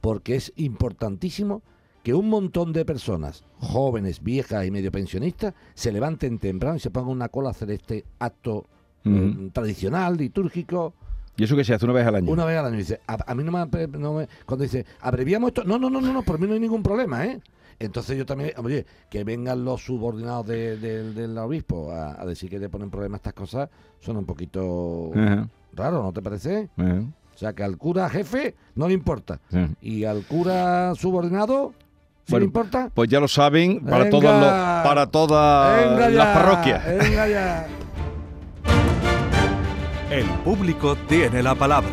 Porque es importantísimo que un montón de personas, jóvenes, viejas y medio pensionistas, se levanten temprano y se pongan una cola a hacer este acto eh, Ujú. tradicional, litúrgico, ¿Y eso que se hace una vez al año? una vez al año. Dice, a, a mí no me, no me- Cuando dice, abreviamos esto, no, no, no, no, no, por mí no hay ningún problema, ¿eh? Entonces yo también, oye, que vengan los subordinados de- de- del obispo a, a decir que le ponen problema a estas cosas, son un poquito Ajá, raro, ¿no te parece? ajá, O sea, que al cura jefe no le importa. sí. Y al cura subordinado, ¿sí Bueno, le importa? Pues ya lo saben, para Venga. los- para todas las parroquias. Venga ya. El público tiene la palabra.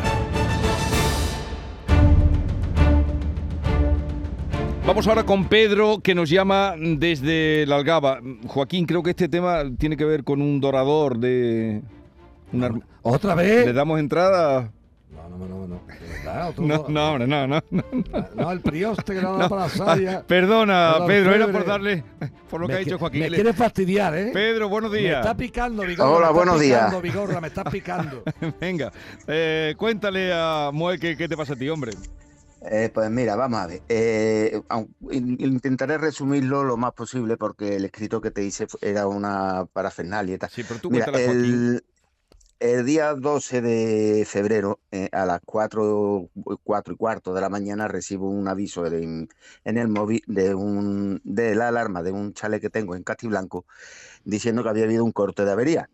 Vamos ahora con Pedro, que nos llama desde la Algaba. Joaquín, creo que este tema tiene que ver con un dorador de... una- ¿Otra vez? ¿Le damos entrada? No, no, no, no. de verdad, otro- No, no, hombre, no, no. no. No, el prioste que No. para la saya. Ah, perdona, El Pedro, era por darle por lo que Me ha dicho Joaquín. Me Le- quiere fastidiar, ¿eh? Pedro, buenos Me días. está picando, Vigorra. Hola, me está buenos días. picando, Vigorra, me está picando. Venga, eh, cuéntale a Moe qué, qué te pasa a ti, hombre. Eh, pues mira, vamos a ver. Eh, intentaré resumirlo lo más posible porque el escrito que te hice era una parafernalia y tal. Sí, pero tú Mira, cuéntale a Joaquín. El, día 12 de febrero, eh, a las 4, 4 y cuarto de la mañana, recibo un aviso de- en el móvil de, un, de la alarma de un chalet que tengo en Castiblanco diciendo que había habido un corte de avería.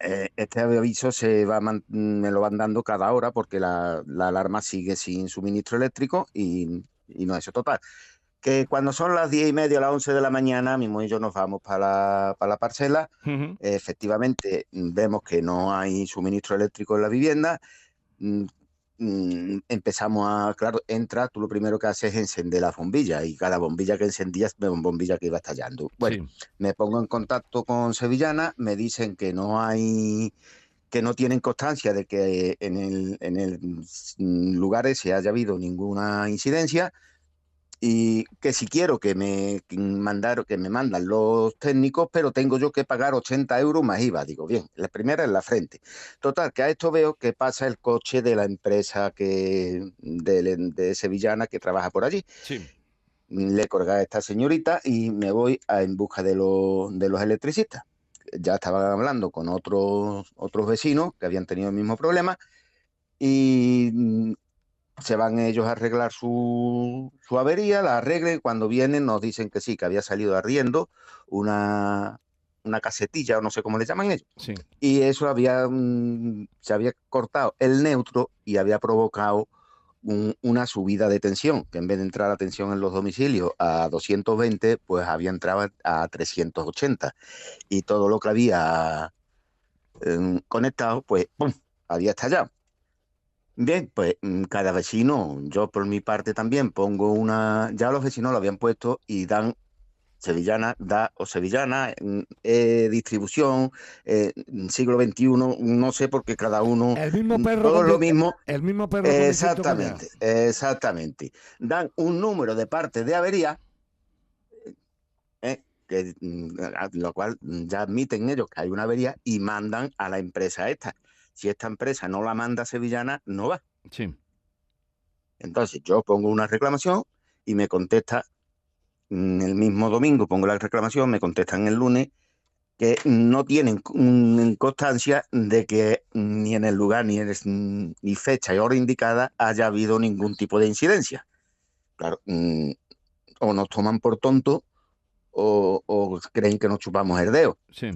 Eh, este aviso se va me lo van dando cada hora porque la, la alarma sigue sin suministro eléctrico y, y no eso total. Que cuando son las 10 y media, las 11 de la mañana, mi mujer y yo nos vamos para la, para la parcela Ujú. efectivamente mm, vemos que no hay suministro eléctrico en la vivienda. mm, mm, Empezamos a, claro, entra, tú lo primero que haces es encender la bombilla y cada bombilla que encendías era una bombilla que iba estallando. Bueno, Sí. me pongo en contacto con Sevillana, me dicen que no hay, que no tienen constancia de que en el, en el lugar ese haya habido ninguna incidencia y que si quiero que me mandar, que me mandan los técnicos, pero tengo yo que pagar 80 euros más IVA. Digo, bien, la primera en la frente. Total, que a esto veo que pasa el coche de la empresa que de, de Sevillana que trabaja por allí Sí. le colgué a esta señorita y me voy a- en busca de los, de los electricistas. Ya estaban hablando con otros, otros vecinos que habían tenido el mismo problema y mm, se van ellos a arreglar su, su avería, la arreglen. Cuando vienen nos dicen que sí, que había salido arriendo una, una casetilla o no sé cómo le llaman ellos Sí. y eso había mm, se había cortado el neutro y había provocado un- una subida de tensión, que en vez de entrar la tensión en los domicilios a 220, pues había entrado a 380 y todo lo que había eh, conectado, pues ¡pum! había estallado. Bien, pues mm, cada vecino, yo por mi parte también pongo una, ya los vecinos lo habían puesto y dan Sevillana, da o Sevillana, mm, eh, distribución, eh, siglo XXI, no sé porque cada uno, El mismo mm, perro. todo lo mismo, El mismo perro. exactamente, exactamente. Dan un número de partes de avería, eh, que, mm, lo cual mm, ya admiten ellos que hay una avería y mandan a la empresa esta. Si esta empresa no la manda a Sevillana, no va. Sí. Entonces yo pongo una reclamación y me contesta mm, el mismo domingo, pongo la reclamación, me contestan el lunes que no tienen mm, constancia de que ni en el lugar ni en el- ni fecha y hora indicada haya habido ningún tipo de incidencia. Claro, mm, o nos toman por tontos o, o creen que nos chupamos el dedo. Sí.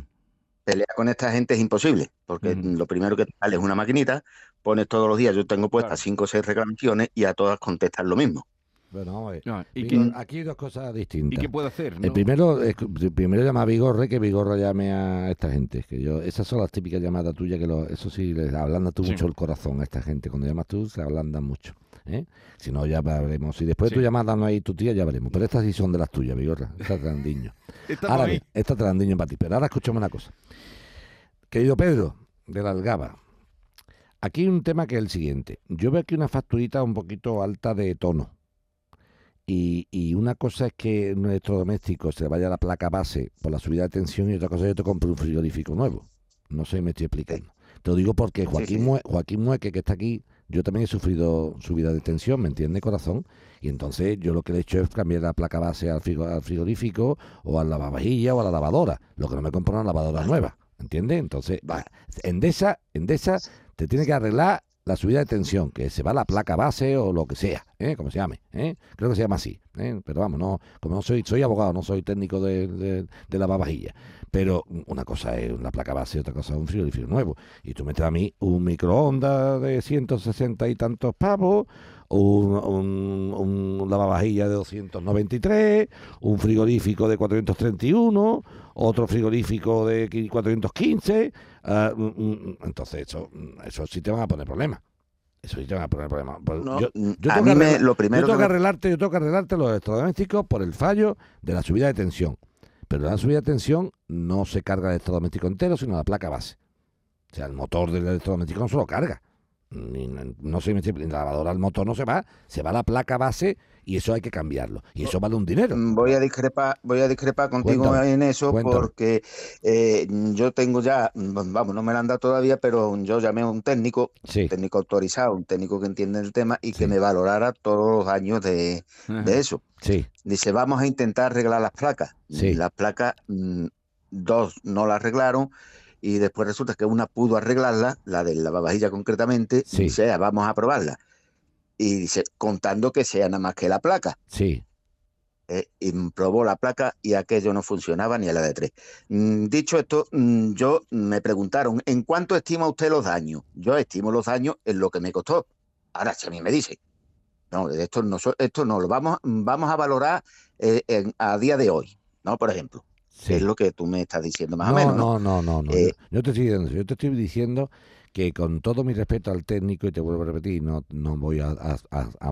Pelear con esta gente es imposible, porque lo primero que te sale es una maquinita, pones todos los días, yo tengo puestas Claro. cinco o seis reclamaciones y a todas contestan lo mismo. Bueno, vamos a ver. No, ¿y, Vigor, aquí hay dos cosas ¿Y distintas. qué puede hacer? El primero, es el primero llama a Vigorre, que Vigorra llame a esta gente. Que yo, esas son las típicas llamadas tuyas, que lo, eso sí, les ablanda tú Sí. mucho el corazón a esta gente. Cuando llamas tú, se ablandan mucho. ¿Eh? Si no, ya veremos. Si después Sí. tu llamada no hay tu tía, ya veremos. Pero estas sí son de las tuyas, Vigorra. Estas trandiño. Estamos Ahora ahí. bien, esta trandiño para ti. Pero ahora escúchame una cosa. Querido Pedro, de la Algaba. Aquí hay un tema que es el siguiente. Yo veo aquí una facturita un poquito alta de tono. Y, y una cosa es que nuestro doméstico se le vaya la placa base por la subida de tensión y otra cosa es que yo te compre un frigorífico nuevo. No sé si me estoy explicando. Te lo digo porque Joaquín, sí. Mue- Joaquín Mueque, que está aquí, yo también he sufrido subida de tensión, ¿me entiende, corazón? Y entonces yo lo que le he hecho es cambiar la placa base al, frigo- al frigorífico o al lavavajilla o a la lavadora. Lo que no me compro una lavadora nueva, ¿entiendes? Entonces, Vale. Endesa, Endesa te tiene que arreglar la subida de tensión, que se va la placa base o lo que sea, ¿eh? como se llame. ¿eh? Creo que se llama así. ¿eh? Pero vamos, no, como no soy, soy abogado, no soy técnico de, de, de lavavajilla. Pero una cosa es una placa base otra cosa es un frigorífico nuevo. Y tú metes a mí un microondas de 160 y tantos pavos, un, un, un lavavajilla de 293, un frigorífico de 431, otro frigorífico de 415. Ah, mm, mm, entonces, eso, mm, eso sí te van a poner problemas. Eso sí te van a poner problemas. Pues No, yo, mm, yo tengo que me- yo tengo que que me- arreglarte, yo tengo que arreglarte los electrodomésticos por el fallo de la subida de tensión. Pero la subida de tensión no se carga el electrodoméstico entero, sino la placa base. O sea, el motor del electrodoméstico no se lo carga. ni- no ni la lavadora al motor no se va, se va la placa base y eso hay que cambiarlo. Y eso vale un dinero. Mm, Voy a discrepar, voy a discrepar contigo Cuéntame, en eso cuéntame. porque eh, yo tengo ya, mm, vamos, no me lo han dado todavía, pero yo llamé a un técnico, Sí, un técnico autorizado, un técnico que entiende el tema y Sí. que me valorara todos los años de, de eso. sí, Dice, vamos a intentar arreglar las placas. Las placas, mm, dos no las arreglaron y después resulta que una pudo arreglarla, la del lavavajilla concretamente, Sí. y "Ah, vamos a probarla. Y dice, contando que sea nada más que la placa. sí. eh, y probó la placa y aquello no funcionaba ni a la de tres. Mm, Dicho esto, mm, yo me preguntaron, ¿en cuánto estima usted los daños? Yo estimo los daños en lo que me costó. Ahora, si a mí me dice, no, esto no, esto no lo vamos, vamos a valorar eh, en- a día de hoy, ¿no? Por ejemplo, sí. es lo que tú me estás diciendo más no, o menos, ¿no? no, no, no, no. Eh, yo te estoy diciendo, yo te estoy diciendo que con todo mi respeto al técnico, y te vuelvo a repetir, no, no voy a,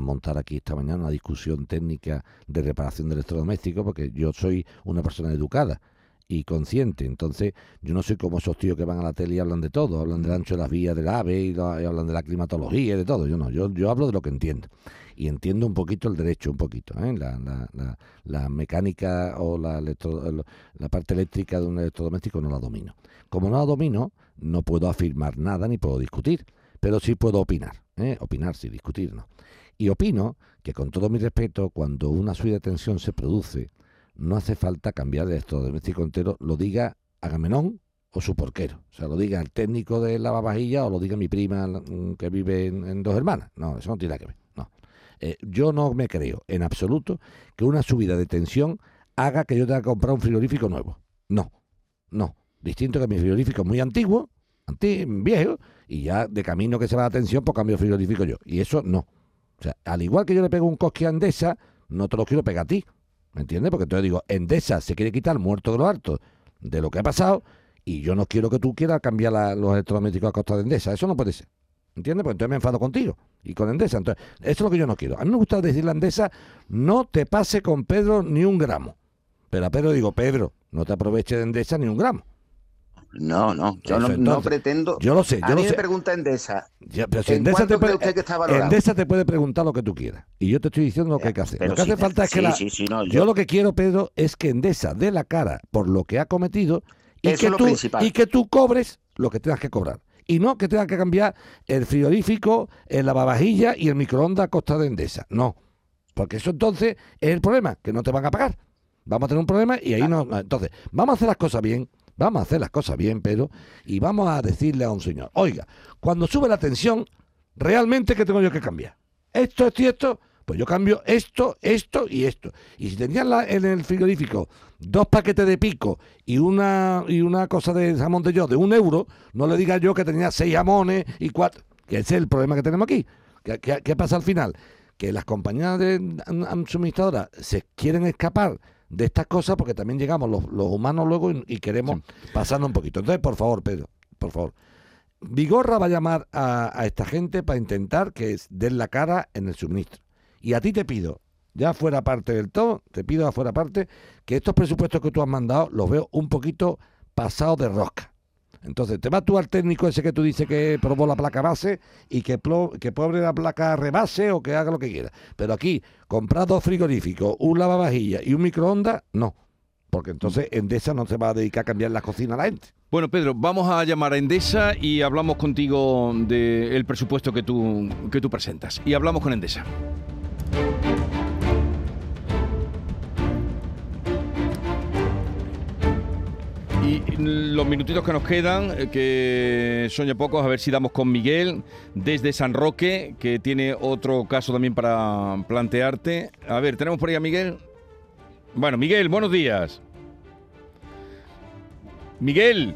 montar aquí esta mañana una discusión técnica de reparación de electrodomésticos, porque yo soy una persona educada y consciente. Entonces, yo no soy como esos tíos que van a la tele y hablan de todo, hablan del ancho de las vías del AVE y, la- y hablan de la climatología y de todo. Yo no, yo, yo hablo de lo que entiendo. Y entiendo un poquito el derecho, un poquito, ¿eh? la, la, la, mecánica o la, electro- el- la parte eléctrica de un electrodoméstico no la domino. Como no la domino, no puedo afirmar nada ni puedo discutir, pero sí puedo opinar. ¿eh? Opinar, sí, discutir no. Y opino que con todo mi respeto, cuando una subida de tensión se produce, no hace falta cambiar el electrodoméstico entero, lo diga Agamenón o su porquero. O sea, lo diga el técnico de lavavajilla o lo diga mi prima mm, que vive en, en Dos Hermanas. No, eso no tiene nada que ver. No. Eh, yo no me creo en absoluto que una subida de tensión haga que yo tenga que comprar un frigorífico nuevo. No, no. Distinto que mi frigorífico es muy antiguo, anti- viejo, y ya de camino que se va la tensión, pues cambio frigorífico yo. Y eso no. O sea, al igual que yo le pego un cosque a Endesa, no te lo quiero pegar a ti. ¿Me entiendes? Porque entonces digo, Endesa se quiere quitar muerto de lo alto de lo que ha pasado y yo no quiero que tú quieras cambiar la- los electrodomésticos a costa de Endesa. Eso no puede ser. ¿Entiendes? Pues entonces me enfado contigo y con Endesa. Entonces, eso es lo que yo no quiero. A mí me gusta decirle a Endesa, no te pase con Pedro ni un gramo. Pero a Pedro digo, Pedro, no te aproveches de Endesa ni un gramo. No, no, yo Eso, no, pretendo... Yo lo sé, a yo mí lo me sé. pregunta Endesa, Ya, pero si ¿en Endesa te puede, usted que está valorado? Endesa te puede preguntar lo que tú quieras. Y yo te estoy diciendo lo que hay que hacer. Lo que hace falta es que la, sí, sí, no, yo... yo- lo que quiero, Pedro, es que Endesa dé la cara por lo que ha cometido y, Eso que, tú, principal. y que tú cobres lo que tengas que cobrar. Y no que tengas que cambiar el frigorífico, el lavavajilla y el microondas a costa de Endesa. No. Porque eso entonces es el problema, que no te van a pagar. Vamos a tener un problema y ahí no. Entonces, vamos a hacer las cosas bien. Vamos a hacer las cosas bien, Pedro. Y vamos a decirle a un señor, oiga, cuando sube la tensión, ¿realmente qué tengo yo que cambiar? Esto, esto y esto. Pues yo cambio esto, esto y esto. Y si tenías la- en el frigorífico dos paquetes de pico y una y una cosa de jamón de yo de un euro, no le diga yo que tenía seis jamones y cuatro. Que ese es el problema que tenemos aquí. ¿Qué, pasa al final? Que las compañías de suministradoras se quieren escapar de estas cosas porque también llegamos los, los humanos luego y, y queremos pasarnos un poquito. Entonces, por favor, Pedro, por favor. Vigorra va a llamar a, a esta gente para intentar que den la cara en el suministro. Y a ti te pido, ya fuera parte del todo, te pido afuera parte, que estos presupuestos que tú has mandado los veo un poquito pasados de rosca. Entonces, te vas tú al técnico ese que tú dices que probó la placa base y que, plo- que pobre la placa rebase o que haga lo que quiera. Pero aquí, comprar dos frigoríficos, un lavavajilla y un microondas, no. Porque entonces Endesa no se va a dedicar a cambiar la cocina a la gente. Bueno, Pedro, vamos a llamar a Endesa y hablamos contigo del presupuesto que tú, que tú presentas. Y hablamos con Endesa. Y los minutitos que nos quedan, eh, que son ya pocos, a ver si damos con Miguel desde San Roque, que tiene otro caso también para plantearte. A ver, ¿tenemos por ahí a Miguel? Bueno, Miguel, buenos días. Miguel.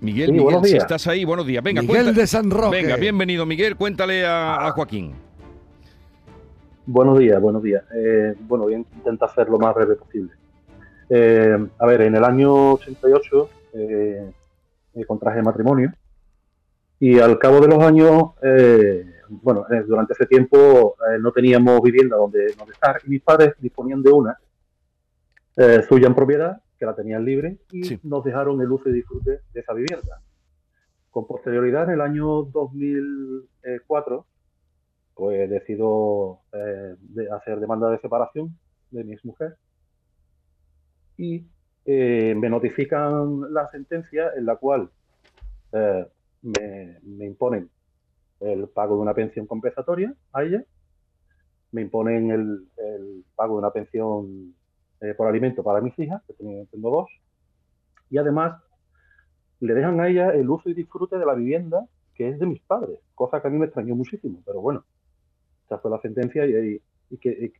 Miguel, Sí, Miguel, si días. estás ahí, buenos días. Venga, Miguel de San Roque. Venga, bienvenido, Miguel. Cuéntale a, a Joaquín. Buenos días, buenos días. Eh, bueno, voy a intentar hacer lo más breve posible. Eh, a ver, en el año 88 eh, eh, contraje matrimonio y al cabo de los años, eh, bueno, eh, durante ese tiempo eh, no teníamos vivienda donde, donde estar y mis padres disponían de una suya en propiedad, que la tenían libre, y Sí. nos dejaron el uso y disfrute de esa vivienda. Con posterioridad, en el año 2004, pues decido de hacer demanda de separación de mi exmujer y eh, me notifican la sentencia en la cual eh, me, imponen el pago de una pensión compensatoria a ella, me imponen el, pago de una pensión eh, por alimento para mis hijas, que tengo, dos, y además le dejan a ella el uso y disfrute de la vivienda que es de mis padres, cosa que a mí me extrañó muchísimo, pero bueno, esa fue la sentencia y ahí,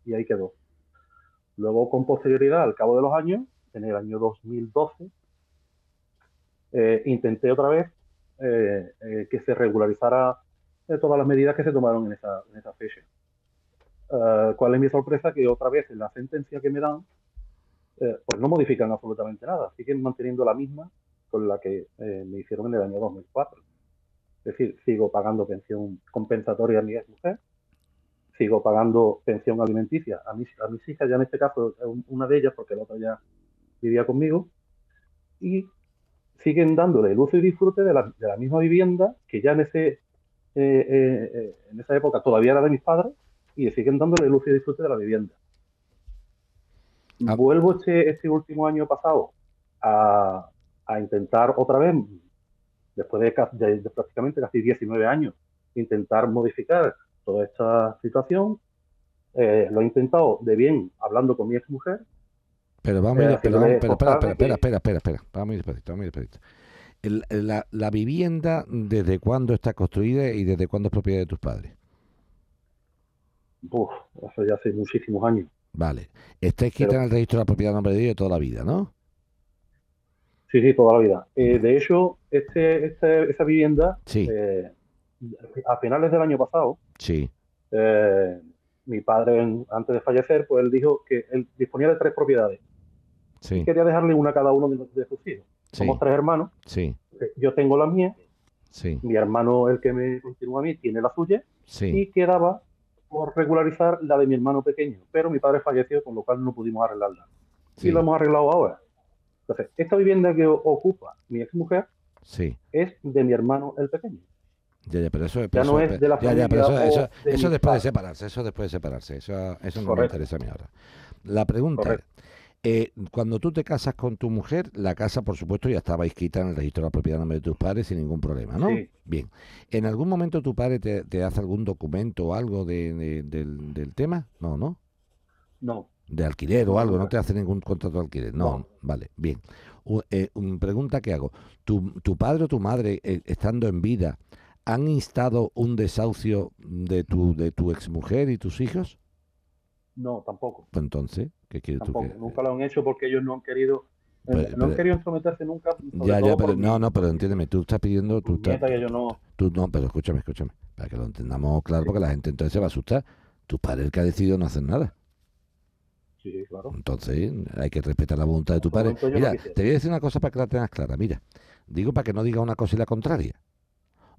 y ahí quedó. Luego, con posterioridad, al cabo de los años, en el año 2012, eh, intenté otra vez eh, eh, que se regularizara eh, todas las medidas que se tomaron en esa, en esa fecha. Eh, ¿Cuál es mi sorpresa? Que otra vez en la sentencia que me dan, eh, pues no modifican absolutamente nada, siguen manteniendo la misma con la que me hicieron en el año 2004. Es decir, sigo pagando pensión compensatoria a mi ex mujer, sigo pagando pensión alimenticia a mis, a mis hijas, ya en este caso un- una de ellas, porque la otra ya vivía conmigo, y siguen dándole el uso y disfrute de la, de la misma vivienda que ya en, ese, eh, eh, en esa época todavía era de mis padres, y siguen dándole el uso y disfrute de la vivienda. Ah. Vuelvo este, este último año pasado a, a intentar otra vez, después de, de- de prácticamente casi 19 años, intentar modificar toda esta situación. Eh, lo he intentado de bien hablando con mi ex mujer. Pero vamos, Eh, a ir- pero vamos, haciéndole espera, espera, espera, espera, espera, espera. Vamos despacito, vamos despacito. El- la, la vivienda, ¿desde cuándo está construida y desde cuándo es propiedad de tus padres? Uf, eso ya hace muchísimos años. Vale. Está escrita Pero- en el registro de la propiedad nombre de de toda la vida, ¿no? Sí, sí, toda la vida. Eh, de hecho, este, este- esa vivienda, Sí. eh, a finales del año pasado, Sí. eh, mi padre, antes de fallecer, pues él dijo que él disponía de tres propiedades. Sí. Quería dejarle una a cada uno de, de sus hijos. Sí. Somos tres hermanos. Sí. eh, Yo tengo la mía, Sí. mi hermano, el que me continúa a mí, tiene la suya, Sí. y quedaba por regularizar la de mi hermano pequeño. Pero mi padre falleció, con lo cual no pudimos arreglarla. Sí. Y lo hemos arreglado ahora. Entonces, esta vivienda que ocupa mi ex mujer Sí. es de mi hermano el pequeño. Ya, ya, pero eso, Ya pero no eso- es de la ya, ya, pero eso, eso, de eso mis después de separarse, eso después de separarse, eso, eso no me interesa a mí ahora. La pregunta es, eh, cuando tú te casas con tu mujer, la casa, por supuesto, ya estaba inscrita en el registro de la propiedad a nombre de tus padres sin ningún problema, ¿no? Sí. Bien. ¿En algún momento tu padre te, te hace algún documento o algo de, de- del, del tema? No, ¿no? No, de alquiler o algo, no te hace ningún contrato de alquiler. No, No. vale, bien. U- eh, un- pregunta que hago. ¿Tu, tu padre o tu madre, eh, estando en vida, han instado un desahucio de tu, de tu exmujer y tus hijos? no, tampoco. Pues entonces, ¿qué quieres tú Tampoco. que- Nunca lo han hecho porque ellos no han querido, eh, Pero- no han querido entrometerse nunca. Ya, ya, pero no, no, pero entiéndeme, tú estás pidiendo, tú estás, yo no. tú no, pero escúchame, escúchame, para que lo entendamos claro, porque la gente entonces se va a asustar. Tu padre el que ha decidido no hacer nada. Sí, claro. Entonces hay que respetar la voluntad de tu padre. no Mira, te voy a decir una cosa para que la tengas clara. Mira, digo para que no diga una cosa y la contraria.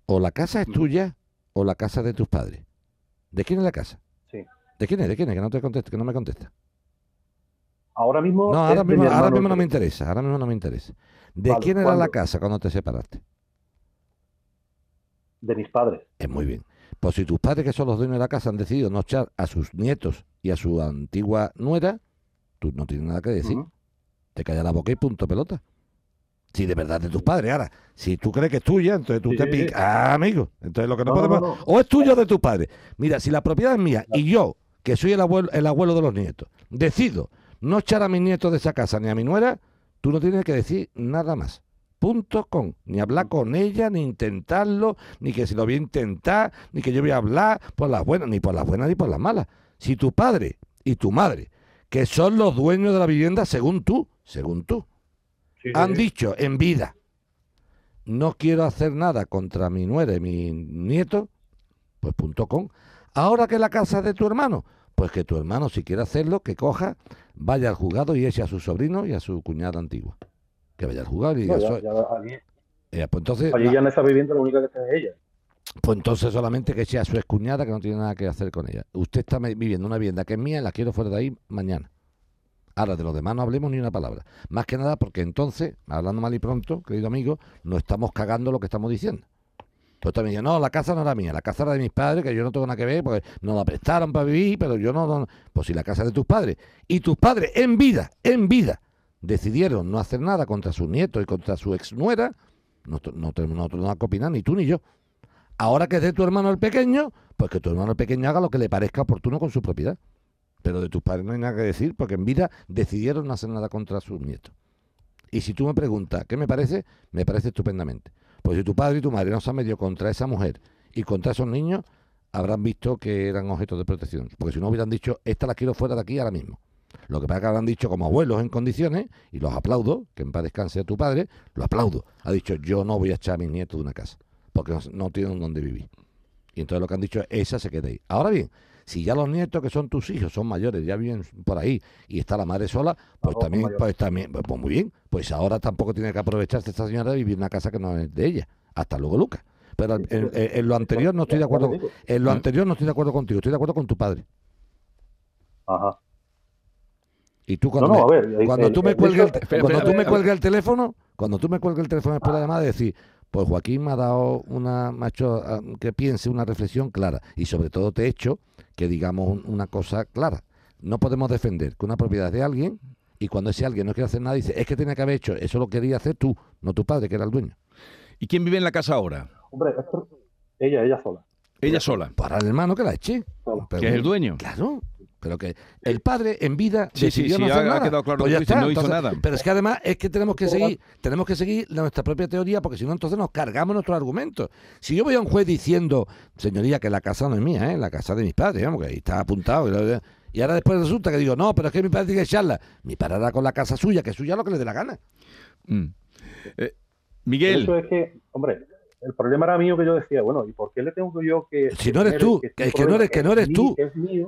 O la casa es Mm. tuya o la casa de tus padres. ¿De quién es la casa? Sí. ¿De quién es? ¿De quién es? Que no te contesta, que no me contesta. Ahora mismo. No, es ahora mismo, mi ahora mismo no me interesa. Ahora mismo no me interesa. ¿De Vale, quién era la casa cuando te separaste? De mis padres. Es muy bien. Pues si tus padres, que son los dueños de la casa, han decidido no echar a sus nietos y a su antigua nuera, tú no tienes nada que decir. Te calla la boca y punto pelota. Si de verdad es de tus padres. Ahora, si tú crees que es tuya, entonces tú Sí, te picas. Ah, amigo. Entonces lo que no, No, no, podemos. no, no. O es tuyo o de tus padres. Mira, si la propiedad es mía y yo, que soy el abuelo, el abuelo de los nietos, decido no echar a mis nietos de esa casa ni a mi nuera, tú no tienes que decir nada más. Punto con. Ni hablar con ella, ni intentarlo, ni que si lo voy a intentar, ni que yo voy a hablar por las buenas, ni por las buenas ni por las malas. Si tu padre y tu madre, que son los dueños de la vivienda según tú, según tú, Sí, han sí. dicho en vida, no quiero hacer nada contra mi nuera y mi nieto, pues punto com. Ahora que la casa es de tu hermano, pues que tu hermano si quiere hacerlo, que coja, vaya al juzgado y eche a su sobrino y a su cuñada antigua. Que vaya al juzgado y diga, No, ya- "Soy-". ya allí, Eh, pues entonces, allí ya en esa vivienda la única que está es ella. pues entonces solamente que sea su excuñada que no tiene nada que hacer con ella. Usted está me- viviendo una vivienda que es mía y la quiero fuera de ahí mañana. Ahora, de los demás no hablemos ni una palabra. Más que nada porque entonces, hablando mal y pronto, querido amigo, no estamos cagando lo que estamos diciendo. Pues también no, la casa no era mía, la casa era de mis padres, que yo no tengo nada que ver, porque nos la prestaron para vivir, pero yo no, no- Pues si la casa es de tus padres, y tus padres en vida, en vida, decidieron no hacer nada contra sus nietos y contra su exnuera, no, te- no tenemos nada que opinar, ni tú ni yo. Ahora que es de tu hermano el pequeño, pues que tu hermano el pequeño haga lo que le parezca oportuno con su propiedad. Pero de tus padres no hay nada que decir, porque en vida decidieron no hacer nada contra sus nietos. Y si tú me preguntas, ¿qué me parece? Me parece estupendamente. Pues si tu padre y tu madre no se han metido contra esa mujer y contra esos niños, habrán visto que eran objetos de protección. Porque si no hubieran dicho, esta la quiero fuera de aquí ahora mismo. Lo que pasa es que habrán dicho como abuelos en condiciones, y los aplaudo, que en paz descanse tu padre, lo aplaudo. Ha dicho, yo no voy a echar a mis nietos de una casa, porque no, no tienen donde vivir. Y entonces lo que han dicho es, esa se queda ahí. Ahora bien, si ya los nietos que son tus hijos son mayores, ya viven por ahí, y está la madre sola, pues Los también, pues también, pues, pues muy bien, pues ahora tampoco tiene que aprovecharse esta señora de vivir en una casa que no es de ella. Hasta luego, Lucas. Pero en, en- en lo anterior no estoy de acuerdo, en lo Ah. anterior no estoy de acuerdo contigo, estoy de acuerdo con tu padre. Ajá. Y tú cuando, no, me, ver. cuando el- tú me hecho- el, cuando tú me a ver. cuelgues el teléfono, cuando tú me cuelgues el teléfono después de la llamada, decir, pues Joaquín me ha dado una, hecho ah, que piense una reflexión clara y sobre todo te he hecho que digamos un- una cosa clara. No podemos defender que una propiedad es de alguien y cuando ese alguien no quiere hacer nada dice, es que tenía que haber hecho, eso lo quería hacer tú, no tu padre que era el dueño. ¿Y quién vive en la casa ahora? Hombre, ella, ella sola. Ella sola, Para el hermano que la eche. sola. Pero que es el dueño. Claro. Pero que el padre en vida Sí, sí, decidió sí, no ha- hacer ha nada. quedado claro Pues lo ya que dice, está, no hizo entonces- nada. Pero es que además es que tenemos que seguir, tenemos que seguir nuestra propia teoría, porque si no entonces nos cargamos nuestros argumentos. Si yo voy a un juez diciendo, señoría, que la casa no es mía, ¿eh? la casa de mis padres, vamos, que ahí está apuntado. y- Y ahora después resulta que digo, no, pero es que mi padre tiene que echarla. Mi padre hará con la casa suya, que es suya lo que le dé la gana. Mm. Eh, El Miguel, hecho es que, hombre, el problema era mío que yo decía, bueno, ¿y por qué le tengo yo que... Si no eres tú, este que- que no eres- que no eres es tú.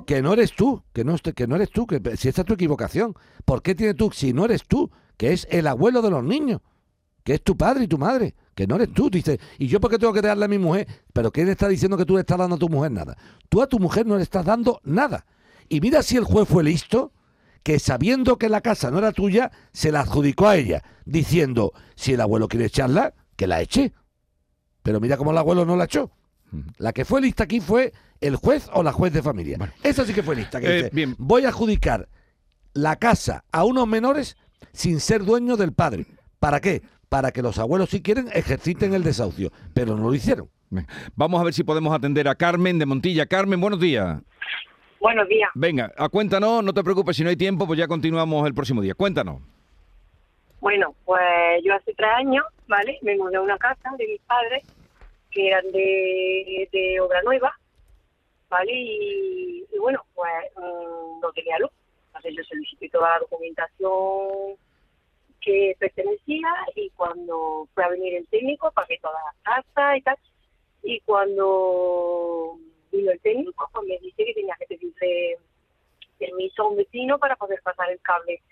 que no eres tú, que no, que no eres tú, que si esta es tu equivocación, ¿por qué tienes tú si no eres tú, que es el abuelo de los niños, que es tu padre y tu madre, que no eres tú? Dices, ¿y yo por qué tengo que darle a mi mujer? Pero ¿quién está diciendo que tú le estás dando a tu mujer nada? Tú a tu mujer no le estás dando nada. Y mira si el juez fue listo, que sabiendo que la casa no era tuya, se la adjudicó a ella, diciendo, si el abuelo quiere echarla, que la eche. Pero mira cómo el abuelo no la echó. La que fue lista aquí fue el juez o la juez de familia. Esa sí que fue lista. Que Eh, dice, bien. voy a adjudicar la casa a unos menores sin ser dueño del padre. ¿Para qué? Para que los abuelos, si quieren, ejerciten el desahucio. Pero no lo hicieron. vamos a ver si podemos atender a Carmen de Montilla. Carmen, buenos días. Buenos días. Venga, a cuéntanos, no te preocupes, si no hay tiempo, pues ya continuamos el próximo día. Cuéntanos. Bueno, pues yo hace tres años, ¿vale? Me mudé a una casa de mis padres que eran de, de obra nueva, ¿vale? Y, y bueno, pues mm, no tenía luz. Entonces yo solicité toda la documentación que pertenecía y cuando fue a venir el técnico pagué todas las tasas y tal. Y cuando vino el técnico, pues me dice que tenía que pedirle permiso a un vecino para poder pasar el cable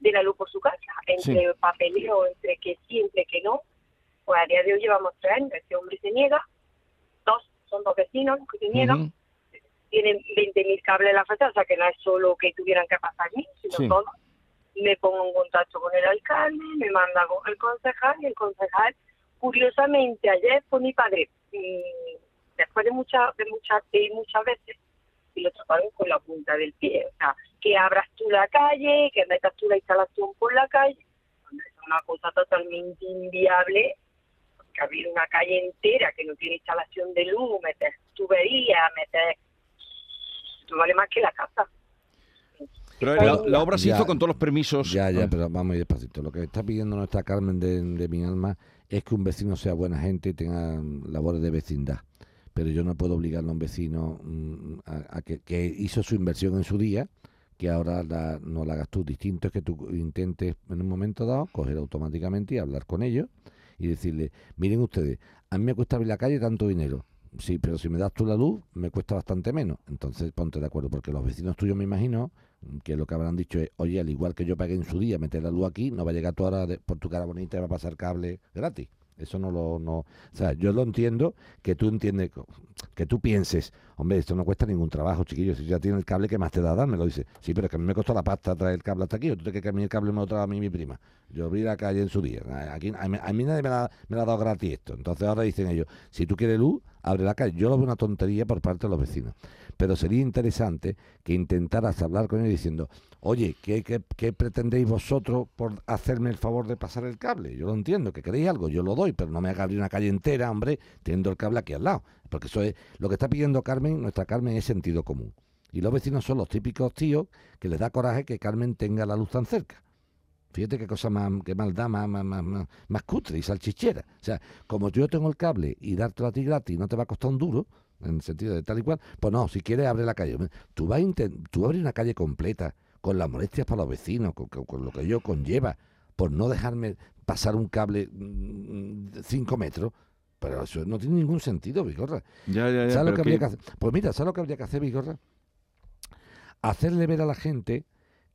de la luz por su casa. Entre papeleo, entre que sí, entre que no. Pues a día de hoy llevamos tres años. Este hombre se niega. Dos, son dos vecinos que se niegan. Ujú. Tienen 20.000 cables en la fachada, o sea que no es solo que tuvieran que pasar mí, sino Sí. todo. Me pongo en contacto con el alcalde, me manda con el concejal y el concejal, curiosamente, ayer fue mi padre, mm, después de muchas de muchas de muchas veces, y lo taparon con la punta del pie. O sea, que abras tú la calle, que metas tú la instalación por la calle. Es una cosa totalmente inviable. Que abrir una calle entera que no tiene instalación de luz, meter tuberías, meter... No vale más que la casa. Pero la, la obra se Ya. hizo con todos los permisos. Ya, ya, Ah, pero vamos despacito. Lo que está pidiendo nuestra Carmen de, de mi alma es que un vecino sea buena gente y tenga labores de vecindad. Pero yo no puedo obligarle a un vecino mm, a, a que, que hizo su inversión en su día, que ahora la- no la hagas tú. Distinto es que tú intentes en un momento dado coger automáticamente y hablar con ellos y decirle, miren ustedes, a mí me cuesta abrir la calle tanto dinero. Sí, pero si me das tú la luz, me cuesta bastante menos. Entonces ponte de acuerdo, porque los vecinos tuyos, me imagino, que lo que habrán dicho es, oye, al igual que yo pagué en su día meter la luz aquí, no va a llegar tú ahora por tu cara bonita y va a pasar cable gratis. Eso no lo... No, o sea, yo lo entiendo que tú entiendes, que tú pienses, hombre, esto no cuesta ningún trabajo, chiquillo, si ya tiene el cable, ¿qué más te da dármelo? Dice, sí, pero es que a mí me costó la pasta traer el cable hasta aquí, ¿o tú que a mí el cable me lo trae a mí mi prima? Yo abrí la calle en su día, aquí, a, mí, a mí nadie me la, me la ha dado gratis esto, entonces ahora dicen ellos, si tú quieres luz, abre la calle. Yo lo veo una tontería por parte de los vecinos, pero sería interesante que intentaras hablar con ellos diciendo, oye, ¿qué, pretendéis vosotros por hacerme el favor de pasar el cable? Yo lo entiendo, que queréis algo, yo lo doy, pero no me haga abrir una calle entera, hombre, teniendo el cable aquí al lado. Porque eso es lo que está pidiendo Carmen, nuestra Carmen, es sentido común. Y los vecinos son los típicos tíos que les da coraje que Carmen tenga la luz tan cerca. Fíjate qué cosa más, qué maldad más, más, más, más, más cutre y salchichera. O sea, como yo tengo el cable y dártelo a ti gratis no te va a costar un duro, en el sentido de tal y cual, pues no, si quieres abre la calle. Tú vas a tú abres una calle completa con las molestias para los vecinos, con, con- con lo que ello conlleva, por no dejarme pasar un cable 5 metros. Pero eso no tiene ningún sentido, Vigorra. Ya, ya, ya, ¿Sabes lo que habría que- que hacer? Pues mira, ¿sabes lo que habría que hacer, Vigorra? Hacerle ver a la gente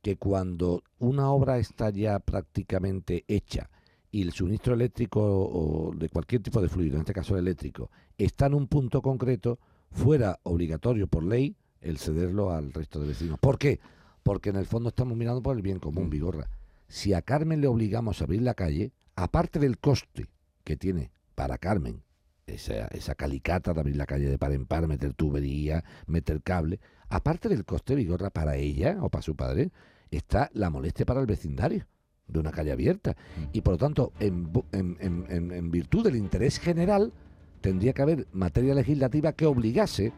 que cuando una obra está ya prácticamente hecha y el suministro eléctrico o de cualquier tipo de fluido, en este caso el eléctrico, está en un punto concreto, fuera obligatorio por ley el cederlo al resto de vecinos. ¿Por qué? Porque en el fondo estamos mirando por el bien común, Vigorra. Si a Carmen le obligamos a abrir la calle, aparte del coste que tiene para Carmen esa, esa calicata de abrir la calle de par en par, meter tubería, meter cable, aparte del coste Vigorra para ella o para su padre, está la molestia para el vecindario de una calle abierta. Y por lo tanto, en, en- en- en- virtud del interés general, tendría que haber materia legislativa que obligase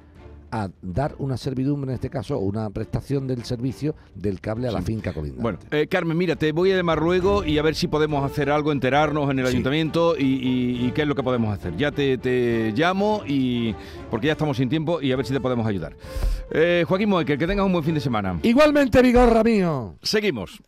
a dar una servidumbre, en este caso, o una prestación del servicio del cable a la finca colindante. Bueno, eh, Carmen, mira, te voy a llamar luego y a ver si podemos hacer algo, enterarnos en el Sí. ayuntamiento y, y- y qué es lo que podemos hacer. Ya te, te llamo y porque ya estamos sin tiempo y a ver si te podemos ayudar. Eh, Joaquín Moekel, que tengas un buen fin de semana. Igualmente, Vigorra mío. Seguimos.